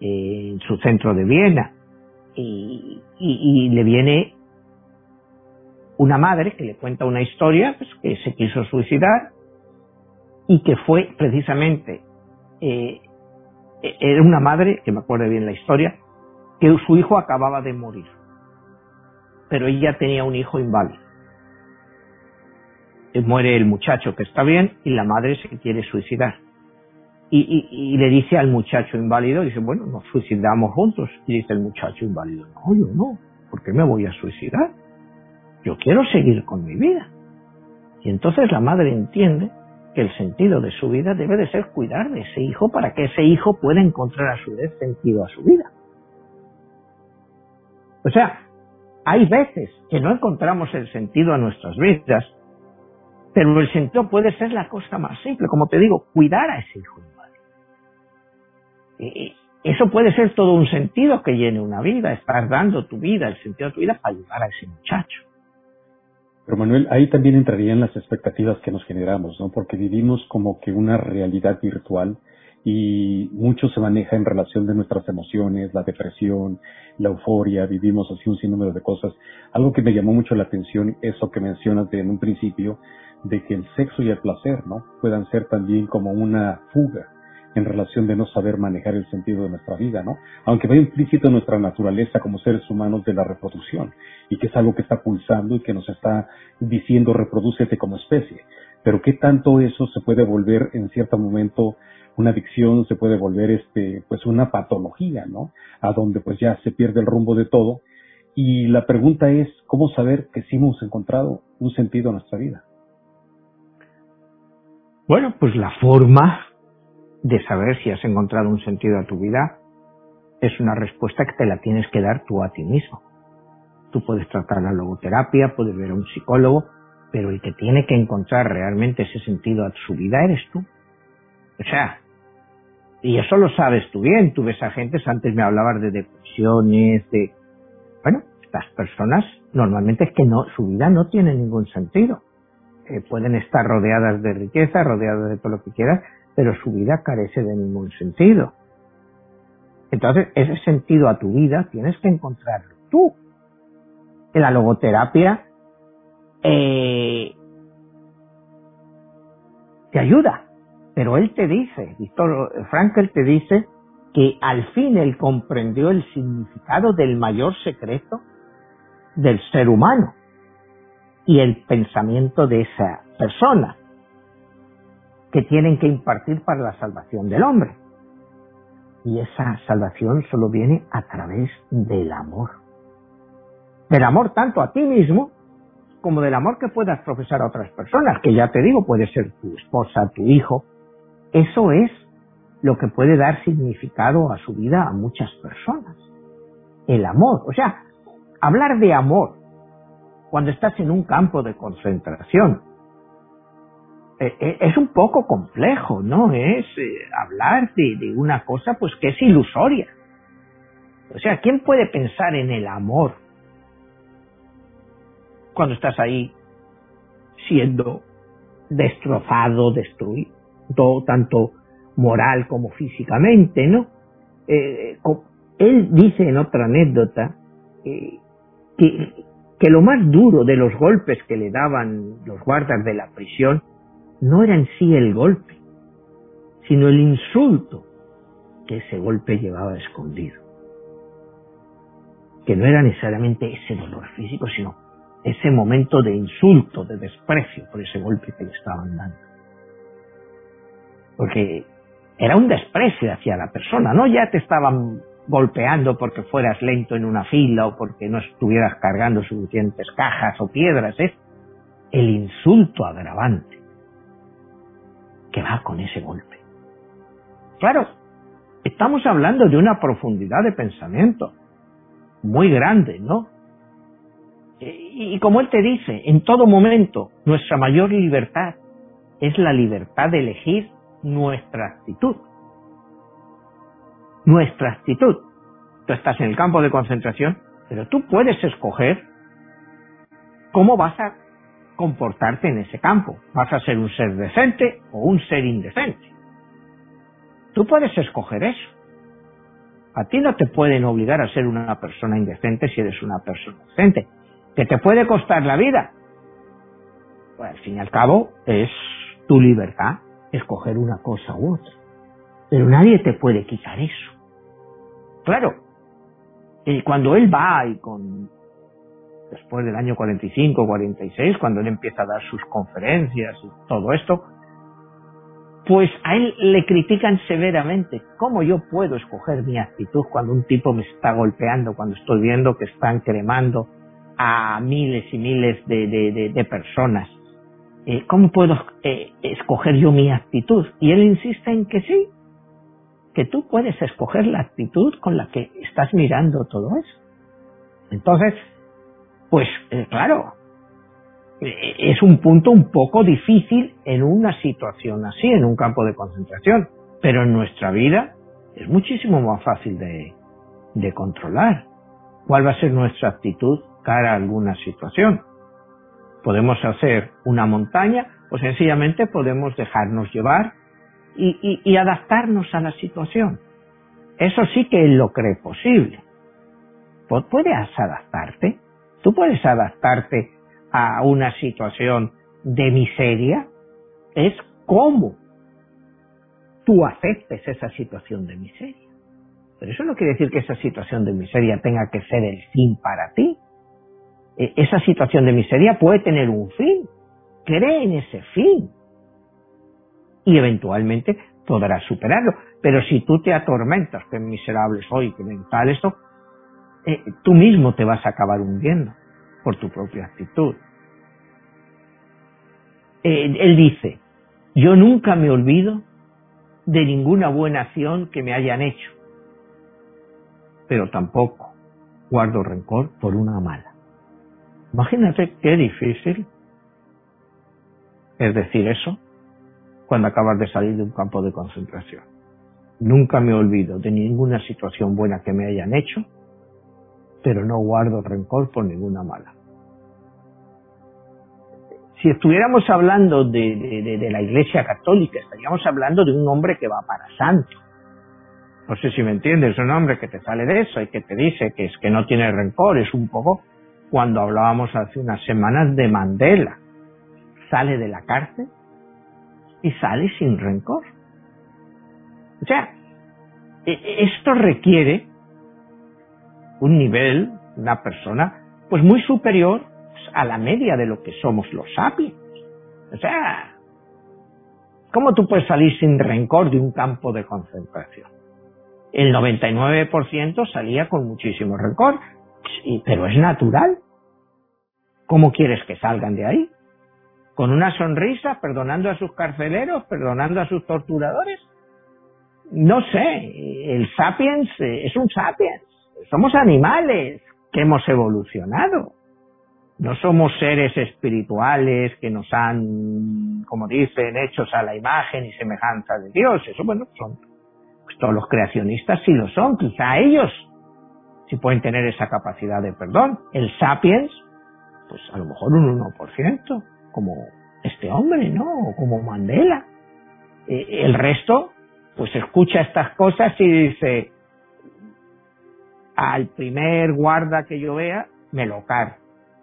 eh, en su centro de Viena, y, le viene una madre que le cuenta una historia, pues, que se quiso suicidar, y que fue precisamente, eh, era una madre, que me acuerdo bien la historia, que su hijo acababa de morir, pero ella tenía un hijo inválido. Muere el muchacho que está bien y la madre se quiere suicidar. Y, le dice al muchacho inválido, dice, bueno, nos suicidamos juntos. Y dice el muchacho inválido, no, yo no, ¿por qué me voy a suicidar? Yo quiero seguir con mi vida. Y entonces la madre entiende que el sentido de su vida debe de ser cuidar de ese hijo para que ese hijo pueda encontrar a su vez sentido a su vida. O sea, hay veces que no encontramos el sentido a nuestras vidas pero el sentido puede ser la cosa más simple, como te digo, cuidar a ese hijo. Eso puede ser todo un sentido que llene una vida, estar dando tu vida, el sentido de tu vida para ayudar a ese muchacho. Pero Manuel, ahí también entrarían las expectativas que nos generamos, ¿no? Porque vivimos como que una realidad virtual y mucho se maneja en relación de nuestras emociones, la depresión, la euforia, vivimos así un sinnúmero de cosas. Algo que me llamó mucho la atención, eso que mencionas en un principio, de que el sexo y el placer, ¿no? Puedan ser también como una fuga en relación de no saber manejar el sentido de nuestra vida, ¿no? Aunque va implícito en nuestra naturaleza como seres humanos de la reproducción y que es algo que está pulsando y que nos está diciendo reproducete como especie. Pero qué tanto eso se puede volver en cierto momento una adicción, se puede volver este, pues una patología, ¿no? A donde pues ya se pierde el rumbo de todo. Y la pregunta es, ¿cómo saber que sí hemos encontrado un sentido a nuestra vida? Bueno, pues la forma de saber si has encontrado un sentido a tu vida es una respuesta que te la tienes que dar tú a ti mismo. Tú puedes tratar la logoterapia, puedes ver a un psicólogo, pero el que tiene que encontrar realmente ese sentido a su vida eres tú. O sea, y eso lo sabes tú bien, tú ves a gente, antes me hablabas de depresiones, de... Bueno, estas personas normalmente es que no, su vida no tiene ningún sentido pueden estar rodeadas de riqueza, rodeadas de todo lo que quieras, pero su vida carece de ningún sentido. Entonces, ese sentido a tu vida tienes que encontrarlo tú. En la logoterapia eh, te ayuda, pero él te dice, Víctor Frankel te dice que al fin él comprendió el significado del mayor secreto del ser humano, y el pensamiento de esa persona que tienen que impartir para la salvación del hombre. Y esa salvación solo viene a través del amor. Del amor tanto a ti mismo como del amor que puedas profesar a otras personas, que ya te digo, puede ser tu esposa, tu hijo. Eso es lo que puede dar significado a su vida a muchas personas. El amor. O sea, hablar de amor cuando estás en un campo de concentración. Eh, eh, es un poco complejo, ¿no? Es eh, hablar de, una cosa pues que es ilusoria. O sea, ¿quién puede pensar en el amor cuando estás ahí siendo destrozado, destruido, tanto moral como físicamente, ¿no? él dice en otra anécdota que que lo más duro de los golpes que le daban los guardas de la prisión no era en sí el golpe, sino el insulto que ese golpe llevaba escondido. Que no era necesariamente ese dolor físico, sino ese momento de insulto, de desprecio por ese golpe que le estaban dando. Porque era un desprecio hacia la persona, no ya te estaban golpeando porque fueras lento en una fila o porque no estuvieras cargando suficientes cajas o piedras, es el insulto agravante que va con ese golpe. Claro, estamos hablando de una profundidad de pensamiento muy grande, ¿no? Y, como él te dice, en todo momento nuestra mayor libertad es la libertad de elegir nuestra actitud nuestra actitud. Tú estás en el campo de concentración, pero tú puedes escoger cómo vas a comportarte en ese campo. Vas a ser un ser decente o un ser indecente. Tú puedes escoger eso. A ti no te pueden obligar a ser una persona indecente si eres una persona decente. ¿Que te puede costar la vida? Pues al fin y al cabo es tu libertad escoger una cosa u otra. Pero nadie te puede quitar eso. Claro, y cuando él va y con después del año 45, 46, cuando él empieza a dar sus conferencias y todo esto, pues a él le critican severamente. ¿Cómo yo puedo escoger mi actitud cuando un tipo me está golpeando, cuando estoy viendo que están cremando a miles y miles de, personas? Eh, ¿Cómo puedo eh, escoger yo mi actitud? Y él insiste en que sí, que tú puedes escoger la actitud con la que estás mirando todo eso. Entonces, pues eh, claro, eh, es un punto un poco difícil en una situación así, en un campo de concentración, pero en nuestra vida es muchísimo más fácil de, controlar. ¿Cuál va a ser nuestra actitud cara a alguna situación? Podemos hacer una montaña o sencillamente podemos dejarnos llevar y, y, y adaptarnos a la situación. Eso sí que él lo cree posible. ¿Puedes adaptarte? Tú puedes adaptarte a una situación de miseria. Es cómo tú aceptes esa situación de miseria. Pero eso no quiere decir que esa situación de miseria tenga que ser el fin para ti. E, esa situación de miseria puede tener un fin. Cree en ese fin. Y eventualmente podrás superarlo. Pero si tú te atormentas, que miserable soy, que mental esto, eh, tú mismo te vas a acabar hundiendo por tu propia actitud. Él dice, yo nunca me olvido de ninguna buena acción que me hayan hecho, pero tampoco guardo rencor por una mala. Imagínate qué difícil es decir eso cuando acabas de salir de un campo de concentración. Nunca me olvido de ninguna situación buena que me hayan hecho, pero no guardo rencor por ninguna mala. Si estuviéramos hablando de, la Iglesia Católica, estaríamos hablando de un hombre que va para santo. No sé si me entiendes, un hombre que te sale de eso y que te dice que es que no tiene rencor, es un poco cuando hablábamos hace unas semanas de Mandela. Sale de la cárcel y sale sin rencor. O sea, e, e, esto requiere un nivel, una persona, pues muy superior a la media de lo que somos los sapiens. O sea, ¿cómo tú puedes salir sin rencor de un campo de concentración? El 99% salía con muchísimo rencor, pero es natural. ¿Cómo quieres que salgan de ahí? ¿Con una sonrisa, perdonando a sus carceleros, perdonando a sus torturadores? No sé, el sapiens eh, es un sapiens somos animales que hemos evolucionado. No somos seres espirituales que nos han, como dicen, hechos a la imagen y semejanza de Dios. Eso, bueno, son, pues todos los creacionistas sí lo son. Quizá ellos sí pueden tener esa capacidad de perdón. El sapiens, pues a lo mejor un 1%, como este hombre, ¿no? O como Mandela. Eh, el resto, pues escucha estas cosas y dice, al primer guarda que yo vea, me lo car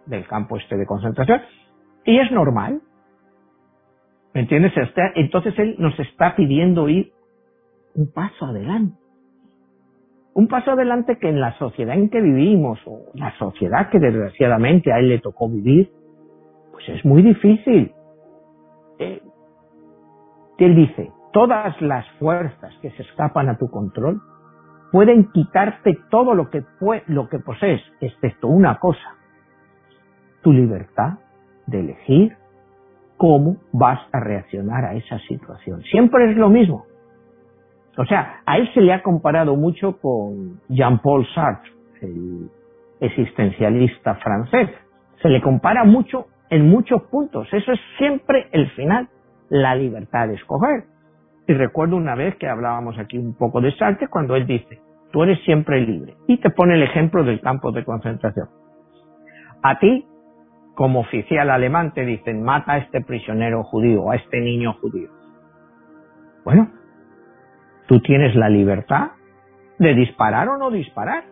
del campo este de concentración. Y es normal. ¿Me entiendes? Entonces él nos está pidiendo ir un paso adelante. Un paso adelante que en la sociedad en que vivimos, o la sociedad que desgraciadamente a él le tocó vivir, pues es muy difícil. Eh, él dice, todas las fuerzas que se escapan a tu control pueden quitarte todo lo que, lo que posees, excepto una cosa, tu libertad de elegir cómo vas a reaccionar a esa situación. Siempre es lo mismo. O sea, a él se le ha comparado mucho con Jean-Paul Sartre, el existencialista francés. Se le compara mucho en muchos puntos. Eso es siempre el final, la libertad de escoger. Y recuerdo una vez que hablábamos aquí un poco de Sartre cuando él dice, tú eres siempre libre. Y te pone el ejemplo del campo de concentración. A ti como oficial alemán te dicen mata a este prisionero judío, a este niño judío. Bueno, tú tienes la libertad de disparar o no disparar.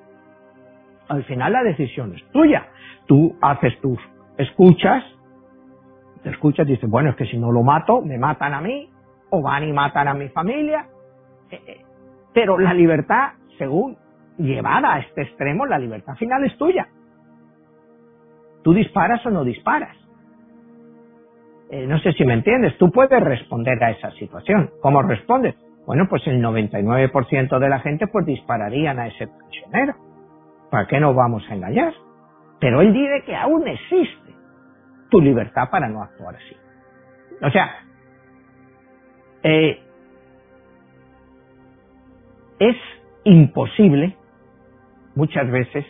Al final la decisión es tuya. Tú haces tus escuchas, te escuchas y dices, bueno, es que si no lo mato, me matan a mí, o van y matan a mi familia. Eh, eh, pero la libertad, según llevada a este extremo, la libertad final es tuya. Tú disparas o no disparas. Eh, no sé si me entiendes, tú puedes responder a esa situación. ¿Cómo respondes? Bueno, pues el 99% de la gente pues dispararían a ese prisionero. ¿Para qué nos vamos a engañar? Pero él dice que aún existe tu libertad para no actuar así. O sea, eh, es imposible muchas veces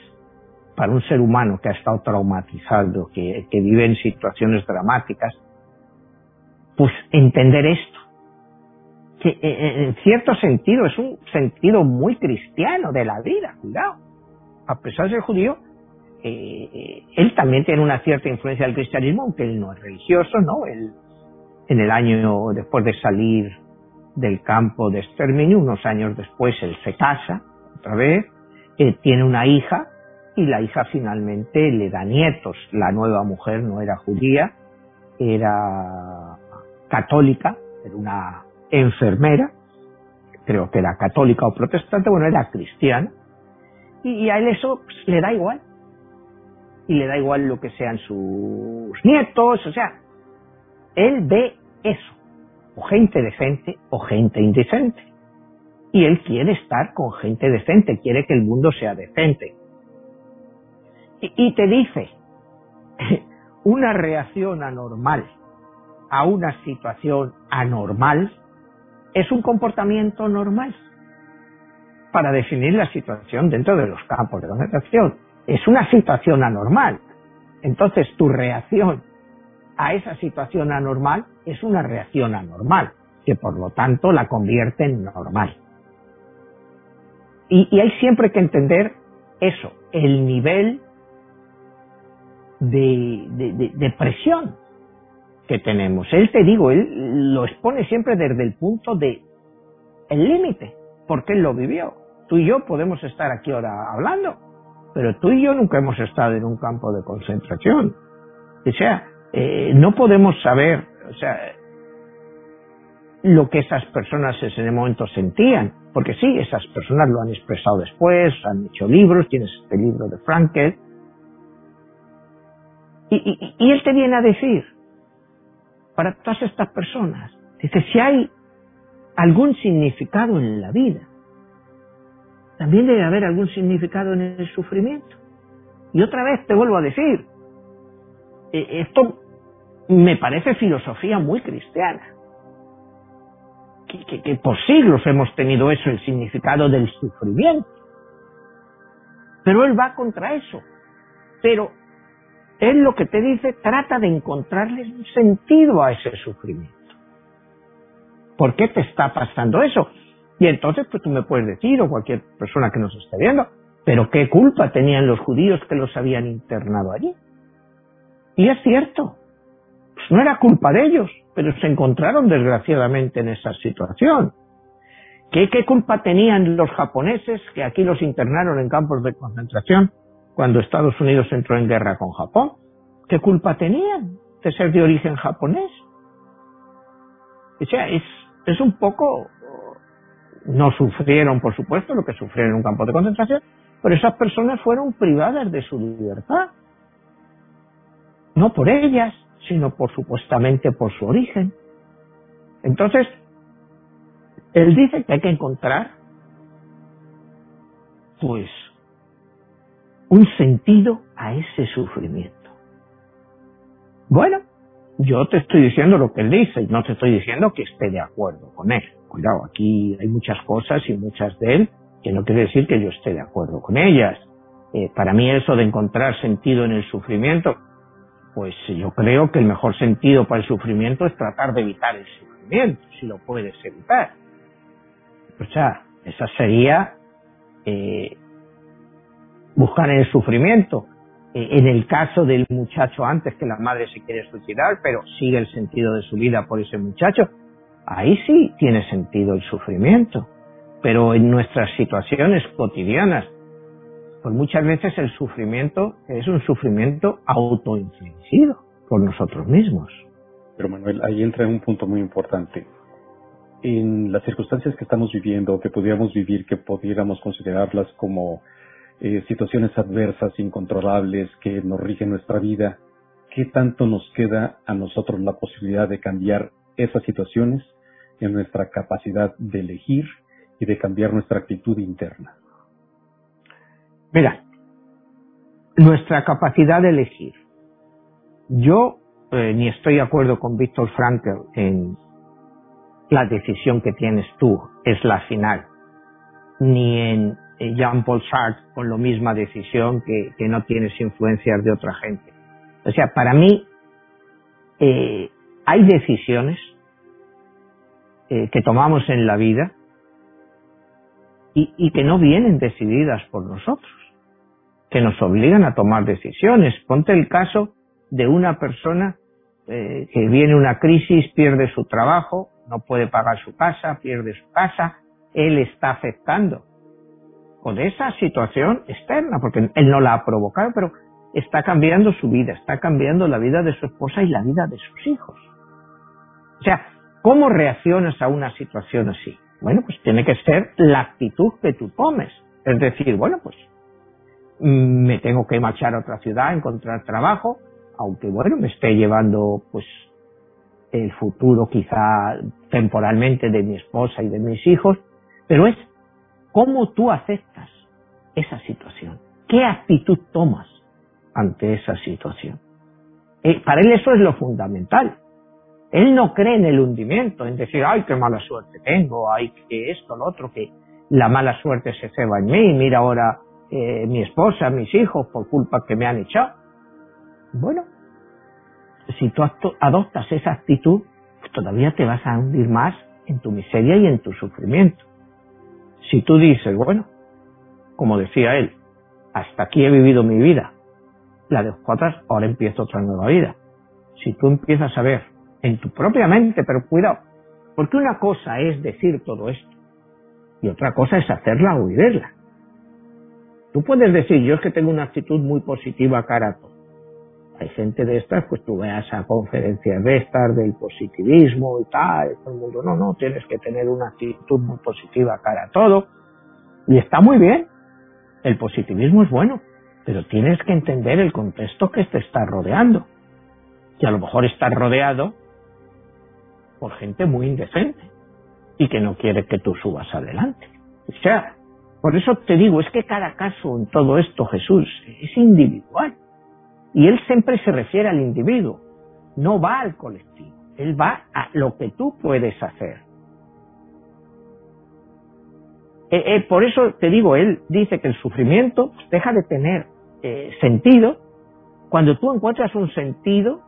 para un ser humano que ha estado traumatizado, que, vive en situaciones dramáticas, pues entender esto, que eh, eh, en cierto sentido es un sentido muy cristiano de la vida, cuidado. A pesar de ser judío, él también tiene una cierta influencia del cristianismo, aunque él no es religioso, ¿no? Él, en el año después de salir del campo de exterminio, unos años después él se casa otra vez, tiene una hija y la hija finalmente le da nietos. La nueva mujer no era judía, era católica, era una enfermera, creo que era católica o protestante, bueno, era cristiana, y, a él eso pues, le da igual. Y le da igual lo que sean sus nietos, o sea, él ve eso, o gente decente o gente indecente. Y él quiere estar con gente decente, quiere que el mundo sea decente. y te dice, *laughs* una reacción anormal a una situación anormal es un comportamiento normal para definir la situación dentro de los campos de concentración. Es una situación anormal. Entonces tu reacción a esa situación anormal es una reacción anormal, que por lo tanto la convierte en normal. Y, hay siempre que entender eso, el nivel de, presión que tenemos. Él te digo, él lo expone siempre desde el punto de el límite, porque él lo vivió. Tú y yo podemos estar aquí ahora hablando, pero tú y yo nunca hemos estado en un campo de concentración. O sea, eh, no podemos saber, o sea, lo que esas personas en ese momento sentían, porque sí, esas personas lo han expresado después, han hecho libros, tienes este libro de Frankel, y, y él te viene a decir, para todas estas personas. Dice, si hay algún significado en la vida, también debe haber algún significado en el sufrimiento. Y otra vez te vuelvo a decir, e, esto me parece filosofía muy cristiana. Que, que, por siglos hemos tenido eso, el significado del sufrimiento. Pero él va contra eso. Pero él lo que te dice trata de encontrarles un sentido a ese sufrimiento. ¿Por qué te está pasando eso? Y entonces pues tú me puedes decir, o cualquier persona que nos esté viendo, pero ¿qué culpa tenían los judíos que los habían internado allí? Y es cierto, no era culpa de ellos, pero se encontraron desgraciadamente en esa situación. ¿Qué, ¿Qué culpa tenían los japoneses que aquí los internaron en campos de concentración cuando Estados Unidos entró en guerra con Japón. ¿Qué culpa tenían de ser de origen japonés? O sea, es un poco, no sufrieron, por supuesto, lo que sufrieron en un campo de concentración, pero esas personas fueron privadas de su libertad. No por ellas, sino por supuestamente por su origen. Entonces, él dice que hay que encontrar, pues, un sentido a ese sufrimiento. Bueno, yo te estoy diciendo lo que él dice y no te estoy diciendo que esté de acuerdo con él. Cuidado, aquí hay muchas cosas y muchas de él que no quiere decir que yo esté de acuerdo con ellas. Eh, para mí eso de encontrar sentido en el sufrimiento, pues yo creo que el mejor sentido para el sufrimiento es tratar de evitar el sufrimiento, si lo puedes evitar. O sea, esa sería eh, buscar en el sufrimiento eh, en el caso del muchacho antes que la madre se quiere suicidar, pero sigue el sentido de su vida por ese muchacho, ahí sí tiene sentido el sufrimiento. Pero en nuestras situaciones cotidianas, pues muchas veces el sufrimiento es un sufrimiento autoinfligido por nosotros mismos. Pero Manuel, ahí entra un punto muy importante. En las circunstancias que estamos viviendo, que pudiéramos vivir, que pudiéramos considerarlas como eh, situaciones adversas, incontrolables, que nos rigen nuestra vida, ¿qué tanto nos queda a nosotros la posibilidad de cambiar esas situaciones en nuestra capacidad de elegir y de cambiar nuestra actitud interna? Mira, nuestra capacidad de elegir. Yo eh, ni estoy de acuerdo con Víctor Frankl en la decisión que tienes tú es la final, ni en eh, Jean-Paul Sartre con la misma decisión que, no tienes influencias de otra gente. O sea, para mí eh, hay decisiones que tomamos en la vida y, que no vienen decididas por nosotros, que nos obligan a tomar decisiones. Ponte el caso de una persona que viene una crisis, pierde su trabajo, no puede pagar su casa, pierde su casa, él está afectando con esa situación externa, porque él no la ha provocado, pero está cambiando su vida, está cambiando la vida de su esposa y la vida de sus hijos. O sea, ¿cómo reaccionas a una situación así? Bueno, pues tiene que ser la actitud que tú tomes. Es decir, bueno, pues mm, me tengo que marchar a otra ciudad, encontrar trabajo, aunque bueno, me esté llevando pues el futuro quizá temporalmente de mi esposa y de mis hijos, pero es cómo tú aceptas esa situación, qué actitud tomas ante esa situación. Eh, para él eso es lo fundamental. Él no cree en el hundimiento, en decir, ay, qué mala suerte tengo, ay, que esto, lo otro, que la mala suerte se ceba en mí, mira ahora eh, mi esposa, mis hijos, por culpa que me han echado. Bueno, si tú adoptas esa actitud, pues todavía te vas a hundir más en tu miseria y en tu sufrimiento. Si tú dices, bueno, como decía él, hasta aquí he vivido mi vida, la de atrás, ahora empiezo otra nueva vida. Si tú empiezas a ver en tu propia mente, pero cuidado, porque una cosa es decir todo esto y otra cosa es hacerla o vivirla. Tú puedes decir, yo es que tengo una actitud muy positiva cara a todo. Hay gente de estas, pues tú veas a conferencias de estas, del positivismo y tal, todo el mundo, no, no, tienes que tener una actitud muy positiva cara a todo. Y está muy bien, el positivismo es bueno, pero tienes que entender el contexto que te está rodeando. Y a lo mejor estás rodeado por gente muy indecente y que no quiere que tú subas adelante. O sea, por eso te digo, es que cada caso en todo esto, Jesús, es individual. Y él siempre se refiere al individuo, no va al colectivo, él va a lo que tú puedes hacer. Eh, eh, por eso te digo, él dice que el sufrimiento deja de tener eh, sentido cuando tú encuentras un sentido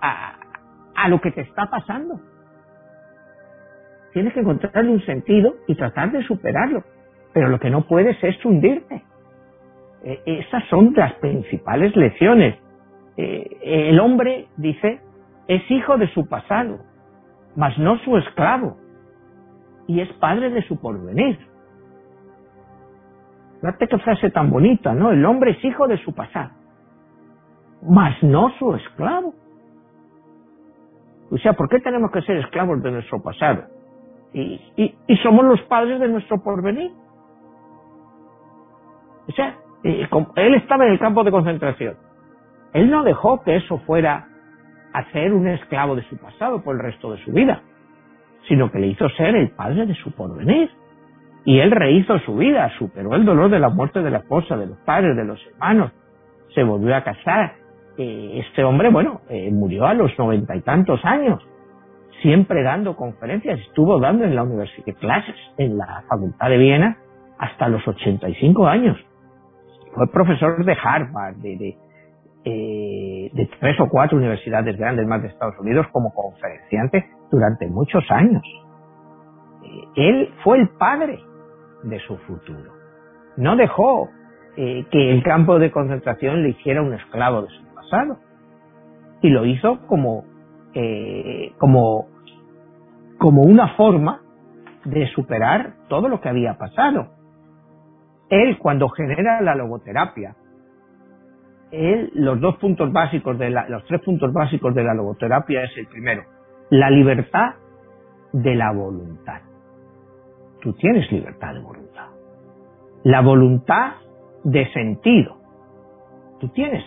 a, a lo que te está pasando. Tienes que encontrarle un sentido y tratar de superarlo. Pero lo que no puedes es hundirte. Eh, esas son las principales lecciones. Eh, el hombre, dice, es hijo de su pasado, mas no su esclavo, y es padre de su porvenir. Fíjate qué frase tan bonita, ¿no? El hombre es hijo de su pasado, mas no su esclavo. O sea, ¿por qué tenemos que ser esclavos de nuestro pasado? Y, y somos los padres de nuestro porvenir. O sea, él estaba en el campo de concentración. Él no dejó que eso fuera a ser un esclavo de su pasado por el resto de su vida, sino que le hizo ser el padre de su porvenir. Y él rehizo su vida, superó el dolor de la muerte de la esposa, de los padres, de los hermanos, se volvió a casar. Eh, este hombre, bueno, eh, murió a los noventa y tantos años, siempre dando conferencias, estuvo dando en la universidad clases en la Facultad de Viena hasta los 85 años fue profesor de Harvard, de, eh, de, tres o cuatro universidades grandes más de Estados Unidos como conferenciante durante muchos años. Él fue el padre de su futuro. No dejó que el campo de concentración le hiciera un esclavo de su Y lo hizo como, eh, como, como una forma de superar todo lo que había pasado. Él, cuando genera la logoterapia, él, los dos puntos básicos de la, los tres puntos básicos de la logoterapia es el primero, la libertad de la voluntad. Tú tienes libertad de voluntad. La voluntad de sentido. Tú tienes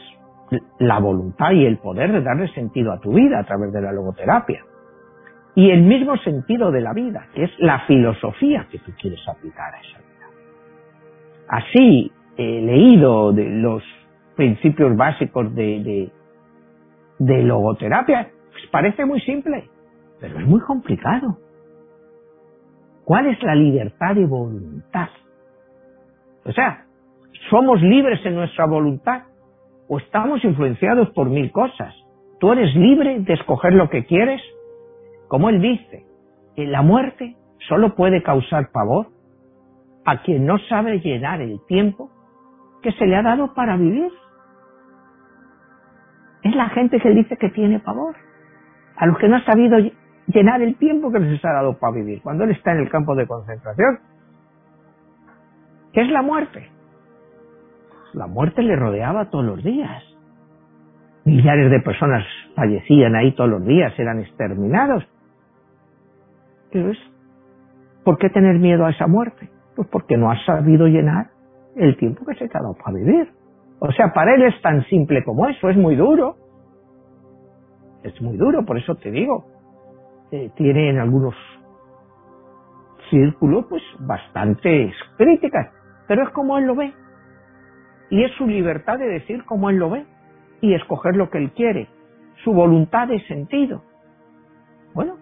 la voluntad y el poder de darle sentido a tu vida a través de la logoterapia. Y el mismo sentido de la vida, que es la filosofía que tú quieres aplicar a esa vida. Así, he leído de los principios básicos de, de, logoterapia, pues parece muy simple, pero es muy complicado. ¿Cuál es la libertad de voluntad? O sea, ¿somos libres en nuestra voluntad o estamos influenciados por mil cosas? ¿Tú eres libre de escoger lo que quieres? Como él dice, la muerte solo puede causar pavor a quien no sabe llenar el tiempo que se le ha dado para vivir. Es la gente que dice que tiene pavor. A los que no ha sabido llenar el tiempo que les ha dado para vivir. Cuando él está en el campo de concentración. ¿Qué es la muerte? La muerte le rodeaba todos los días. Millares de personas fallecían ahí todos los días, eran exterminados. Pero ¿por qué tener miedo a esa muerte? Pues porque no has sabido llenar el tiempo que se te ha dado para vivir. O sea, para él es tan simple como eso, es muy duro. Es muy duro, por eso te digo. Eh, tiene en algunos círculos pues bastantes críticas, pero es como él lo ve. Y es su libertad de decir como él lo ve y escoger lo que él quiere, su voluntad de sentido. Bueno,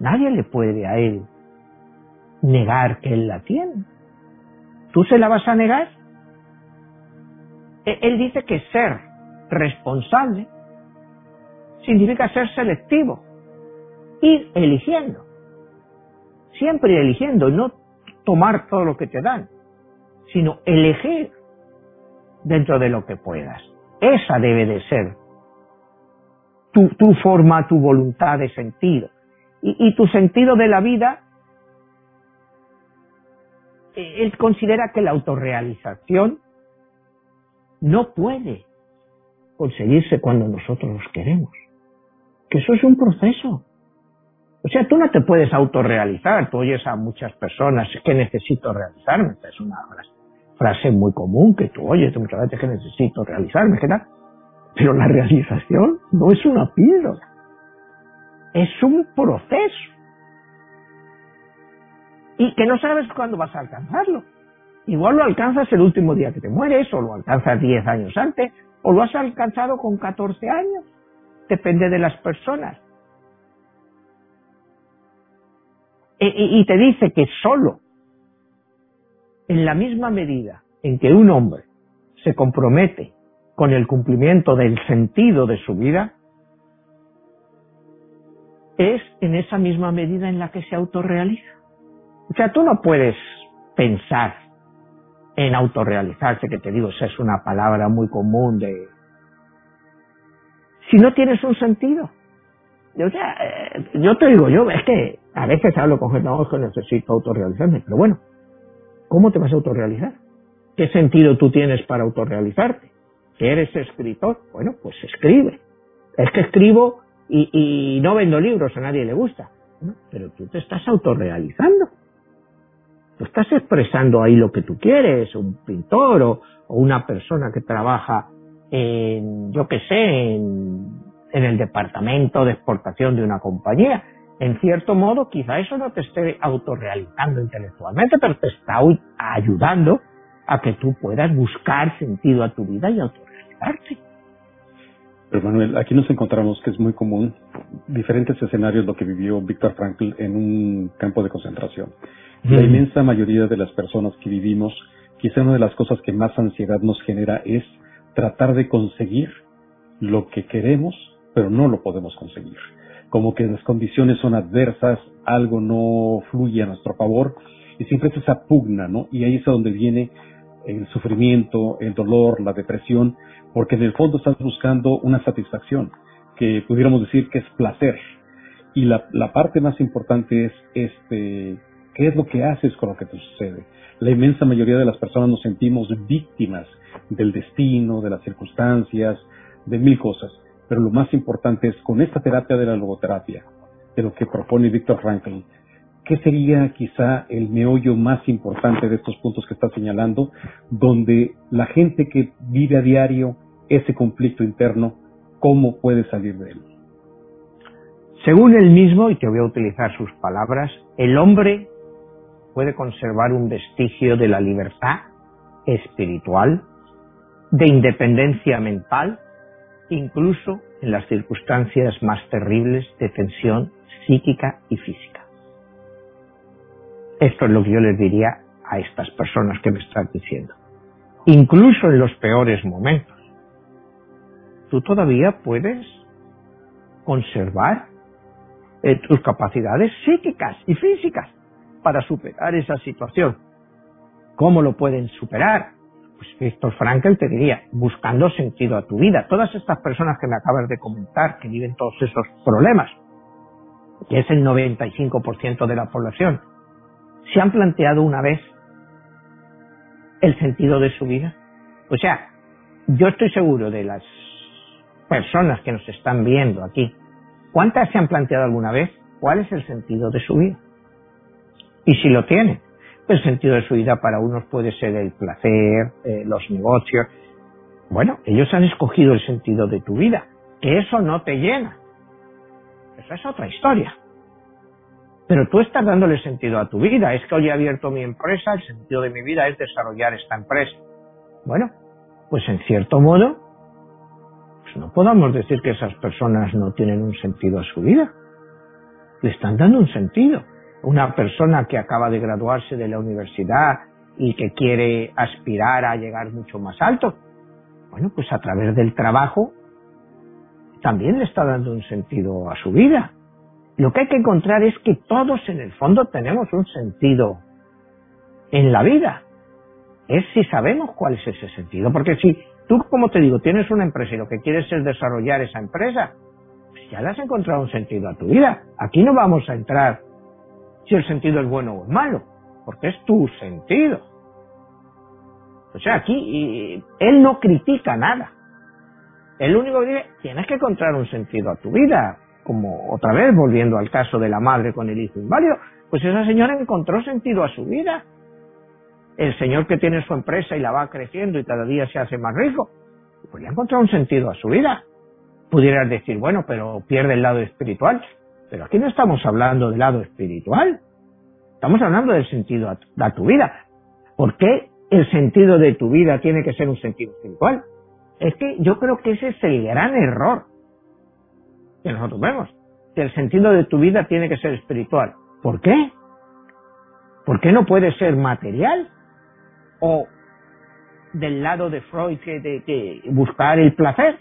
nadie le puede a él negar que él la tiene. ¿Tú se la vas a negar? E, él dice que ser responsable significa ser selectivo, ir eligiendo, siempre eligiendo, no tomar todo lo que te dan, sino elegir dentro de lo que puedas. Esa debe de ser tu, forma, tu voluntad de sentido. Y, tu sentido de la vida, él considera que la autorrealización no puede conseguirse cuando nosotros los queremos. Que eso es un proceso. O sea, tú no te puedes autorrealizar. Tú oyes a muchas personas que necesito realizarme. Es una frase muy común que tú oyes muchas veces que necesito realizarme. ¿qué tal? Pero la realización no es una píldora. Es un proceso. Y que no sabes cuándo vas a alcanzarlo. Igual lo alcanzas el último día que te mueres, o lo alcanzas 10 años antes, o lo has alcanzado con 14 años. Depende de las personas. Y te dice que solo en la misma medida en que un hombre se compromete con el cumplimiento del sentido de su vida, es en esa misma medida en la que se autorrealiza. O sea, tú no puedes pensar en autorrealizarse, que te digo, esa es una palabra muy común de... Si no tienes un sentido. O sea, eh, yo te digo, yo es que a veces hablo con gente, no, que necesito autorrealizarme, pero bueno, ¿cómo te vas a autorrealizar? ¿Qué sentido tú tienes para autorrealizarte? ¿Que eres escritor? Bueno, pues escribe. Es que escribo y, y no vendo libros, a nadie le gusta. pero tú te estás autorrealizando. Tú estás expresando ahí lo que tú quieres, un pintor o, una persona que trabaja en, yo qué sé, en, en el departamento de exportación de una compañía. En cierto modo, quizá eso no te esté autorrealizando intelectualmente, pero te está ayudando a que tú puedas buscar sentido a tu vida y autorrealizarte. Pero Manuel, aquí nos encontramos que es muy común diferentes escenarios lo que vivió Víctor Frankl en un campo de concentración. La inmensa mayoría de las personas que vivimos, quizá una de las cosas que más ansiedad nos genera es tratar de conseguir lo que queremos, pero no lo podemos conseguir. Como que las condiciones son adversas, algo no fluye a nuestro favor, y siempre es esa pugna, ¿no? Y ahí es donde viene el sufrimiento, el dolor, la depresión, porque en el fondo estás buscando una satisfacción, que pudiéramos decir que es placer. Y la, la parte más importante es este, qué es lo que haces con lo que te sucede. La inmensa mayoría de las personas nos sentimos víctimas del destino, de las circunstancias, de mil cosas. Pero lo más importante es con esta terapia de la logoterapia, de lo que propone Víctor Frankl, ¿qué sería quizá el meollo más importante de estos puntos que está señalando, donde la gente que vive a diario ese conflicto interno, cómo puede salir de él? Según él mismo, y te voy a utilizar sus palabras, el hombre puede conservar un vestigio de la libertad espiritual, de independencia mental, incluso en las circunstancias más terribles de tensión psíquica y física. Esto es lo que yo les diría a estas personas que me están diciendo. Incluso en los peores momentos, tú todavía puedes conservar eh, tus capacidades psíquicas y físicas para superar esa situación. ¿Cómo lo pueden superar? Pues Víctor Frankl te diría, buscando sentido a tu vida. Todas estas personas que me acabas de comentar, que viven todos esos problemas, que es el 95% de la población, ¿se han planteado una vez el sentido de su vida? O sea, yo estoy seguro de las personas que nos están viendo aquí, ¿cuántas se han planteado alguna vez cuál es el sentido de su vida? Y si lo tienen, el sentido de su vida para unos puede ser el placer, eh, los negocios. Bueno, ellos han escogido el sentido de tu vida, que eso no te llena. Esa es otra historia. Pero tú estás dándole sentido a tu vida. Es que hoy he abierto mi empresa, el sentido de mi vida es desarrollar esta empresa. Bueno, pues en cierto modo, pues no podamos decir que esas personas no tienen un sentido a su vida. Le están dando un sentido. Una persona que acaba de graduarse de la universidad y que quiere aspirar a llegar mucho más alto, bueno, pues a través del trabajo también le está dando un sentido a su vida. Lo que hay que encontrar es que todos en el fondo tenemos un sentido en la vida. Es si sabemos cuál es ese sentido. Porque si tú, como te digo, tienes una empresa y lo que quieres es desarrollar esa empresa, pues ya le has encontrado un sentido a tu vida. Aquí no vamos a entrar si el sentido es bueno o es malo, porque es tu sentido. O sea, aquí él no critica nada. El único que dice, tienes que encontrar un sentido a tu vida como otra vez volviendo al caso de la madre con el hijo inválido, pues esa señora encontró sentido a su vida. El señor que tiene su empresa y la va creciendo y cada día se hace más rico, pues ya encontró un sentido a su vida. Pudieras decir, bueno, pero pierde el lado espiritual. Pero aquí no estamos hablando del lado espiritual. Estamos hablando del sentido a tu, vida. ¿Por qué el sentido de tu vida tiene que ser un sentido espiritual? Es que yo creo que ese es el gran error que nosotros vemos. Que el sentido de tu vida tiene que ser espiritual. ¿Por qué? ¿Por qué no puede ser material? O del lado de Freud que, de, buscar el placer.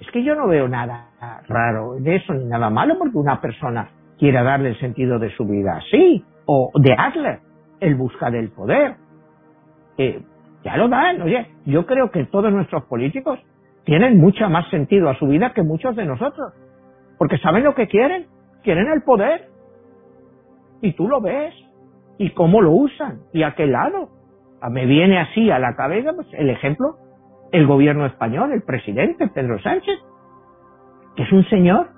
Es que yo no veo nada raro de eso ni nada malo porque una persona quiera darle el sentido de su vida así. O de Adler, el buscar el poder. Eh, ya lo dan, oye, yo creo que todos nuestros políticos tienen mucho más sentido a su vida que muchos de nosotros. Porque saben lo que quieren, quieren el poder. Y tú lo ves. Y cómo lo usan. Y a qué lado. Ah, me viene así a la cabeza pues, el ejemplo, el gobierno español, el presidente Pedro Sánchez, que es un señor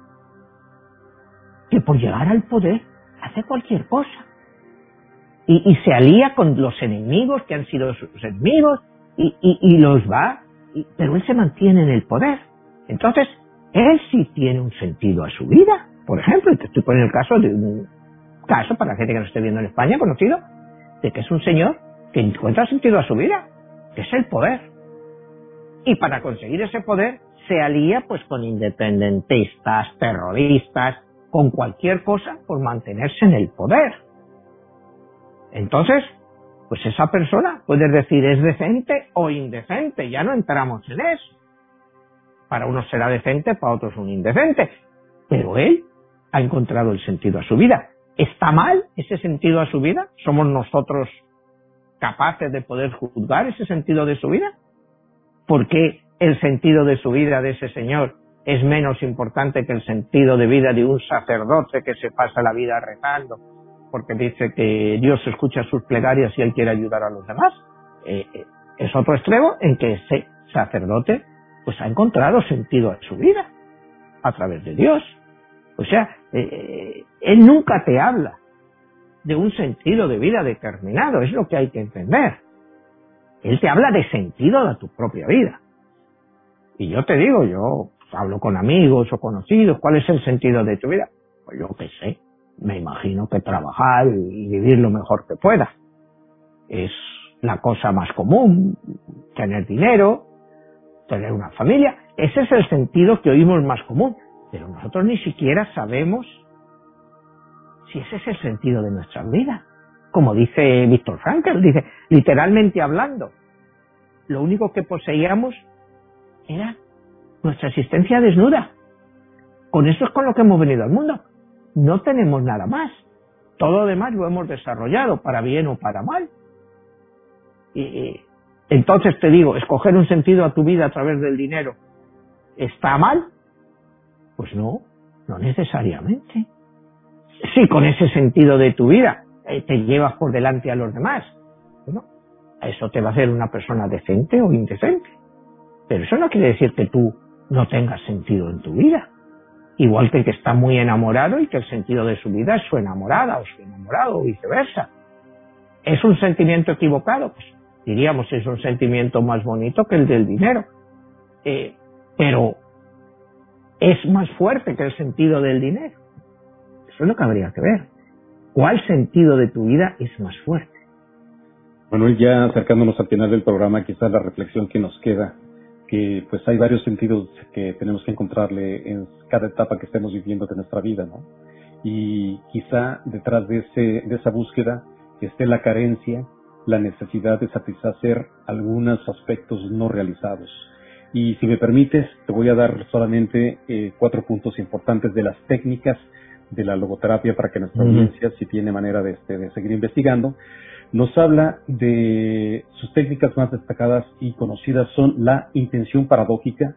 que por llegar al poder hace cualquier cosa. Y, se alía con los enemigos que han sido sus enemigos y, los va, pero él se mantiene en el poder. Entonces, él sí tiene un sentido a su vida. Por ejemplo, te estoy poniendo el caso de un caso para la gente que nos esté viendo en España conocido, de que es un señor que encuentra sentido a su vida, que es el poder. Y para conseguir ese poder se alía pues con independentistas, terroristas, con cualquier cosa por mantenerse en el poder. Entonces, pues esa persona puede decir es decente o indecente, ya no entramos en eso. Para unos será decente, para otros un indecente. Pero él ha encontrado el sentido a su vida. ¿Está mal ese sentido a su vida? ¿Somos nosotros capaces de poder juzgar ese sentido de su vida? ¿Por qué el sentido de su vida de ese señor es menos importante que el sentido de vida de un sacerdote que se pasa la vida rezando porque dice que Dios escucha sus plegarias y él quiere ayudar a los demás? Eh, eh, es otro extremo en que ese sacerdote pues ha encontrado sentido a su vida a través de Dios. O sea, eh, él nunca te habla de un sentido de vida determinado, es lo que hay que entender. Él te habla de sentido de tu propia vida. Y yo te digo, yo hablo con amigos o conocidos, ¿cuál es el sentido de tu vida? Pues yo qué sé, me imagino que trabajar y vivir lo mejor que pueda. Es la cosa más común, tener dinero, tener una familia. Ese es el sentido que oímos más común. Pero nosotros ni siquiera sabemos si ese es el sentido de nuestra vida. Como dice Víctor Frankl, dice, literalmente hablando, lo único que poseíamos era nuestra existencia desnuda. Con eso es con lo que hemos venido al mundo. No tenemos nada más. Todo lo demás lo hemos desarrollado, para bien o para mal. Y, entonces te digo, escoger un sentido a tu vida a través del dinero, ¿está mal? Pues no, no necesariamente. Si con ese sentido de tu vida eh, te llevas por delante a los demás, bueno, eso te va a hacer una persona decente o indecente. Pero eso no quiere decir que tú no tengas sentido en tu vida. Igual que el que está muy enamorado y que el sentido de su vida es su enamorada o su enamorado o viceversa. ¿Es un sentimiento equivocado? Pues diríamos es un sentimiento más bonito que el del dinero. Eh, pero es más fuerte que el sentido del dinero. Eso es lo que habría que ver. ¿Cuál sentido de tu vida es más fuerte? Bueno, ya acercándonos al final del programa, quizás la reflexión que nos queda, que pues hay varios sentidos que tenemos que encontrarle en cada etapa que estemos viviendo de nuestra vida, ¿no? Y quizá detrás de, ese, de esa búsqueda esté la carencia, la necesidad de satisfacer algunos aspectos no realizados. Y si me permites, te voy a dar solamente eh, cuatro puntos importantes de las técnicas de la logoterapia para que nuestra audiencia, si tiene manera de, este, de seguir investigando, nos habla de sus técnicas más destacadas y conocidas son la intención paradójica,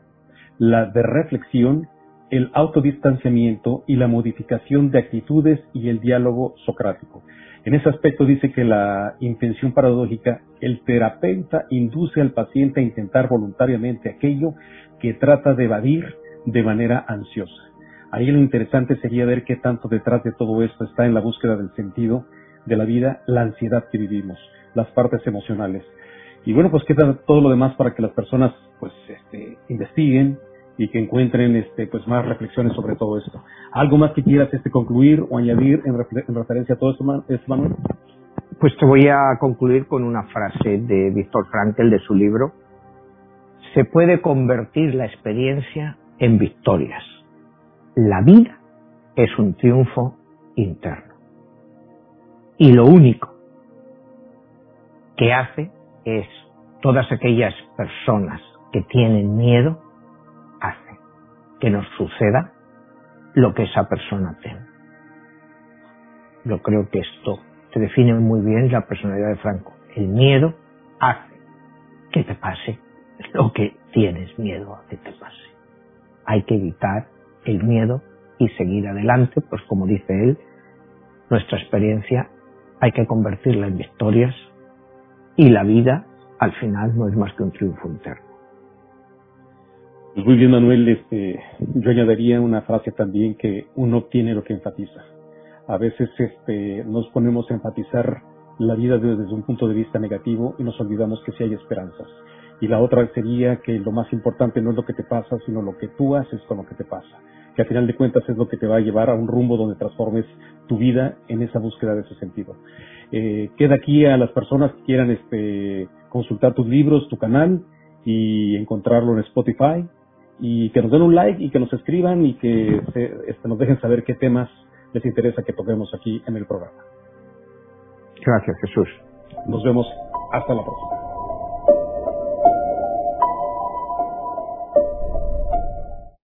la de reflexión, el autodistanciamiento y la modificación de actitudes y el diálogo socrático. En ese aspecto dice que la intención paradójica, el terapeuta induce al paciente a intentar voluntariamente aquello que trata de evadir de manera ansiosa. Ahí lo interesante sería ver qué tanto detrás de todo esto está en la búsqueda del sentido de la vida, la ansiedad que vivimos, las partes emocionales. Y bueno, pues queda todo lo demás para que las personas pues este, investiguen, y que encuentren este, pues más reflexiones sobre todo esto. ¿Algo más que quieras este, concluir o añadir en, referencia a todo esto, Manuel? Pues te voy a concluir con una frase de Víctor Frankl de su libro. Se puede convertir la experiencia en victorias. La vida es un triunfo interno. Y lo único que hace es todas aquellas personas que tienen miedo que nos suceda lo que esa persona teme. Yo creo que esto te define muy bien la personalidad de Franco. El miedo hace que te pase lo que tienes miedo a que te pase. Hay que evitar el miedo y seguir adelante, pues como dice él, nuestra experiencia hay que convertirla en victorias y la vida al final no es más que un triunfo interno. Pues muy bien, Manuel. Este, yo añadiría una frase también que uno obtiene lo que enfatiza. A veces este, nos ponemos a enfatizar la vida desde un punto de vista negativo y nos olvidamos que sí hay esperanzas. Y la otra sería que lo más importante no es lo que te pasa, sino lo que tú haces con lo que te pasa. Que al final de cuentas es lo que te va a llevar a un rumbo donde transformes tu vida en esa búsqueda de ese sentido. Eh, queda aquí a las personas que quieran este, consultar tus libros, tu canal y encontrarlo en Spotify, y que nos den un like y que nos escriban y que este, nos dejen saber qué temas les interesa que toquemos aquí en el programa. Gracias, Jesús. Nos vemos. Hasta la próxima.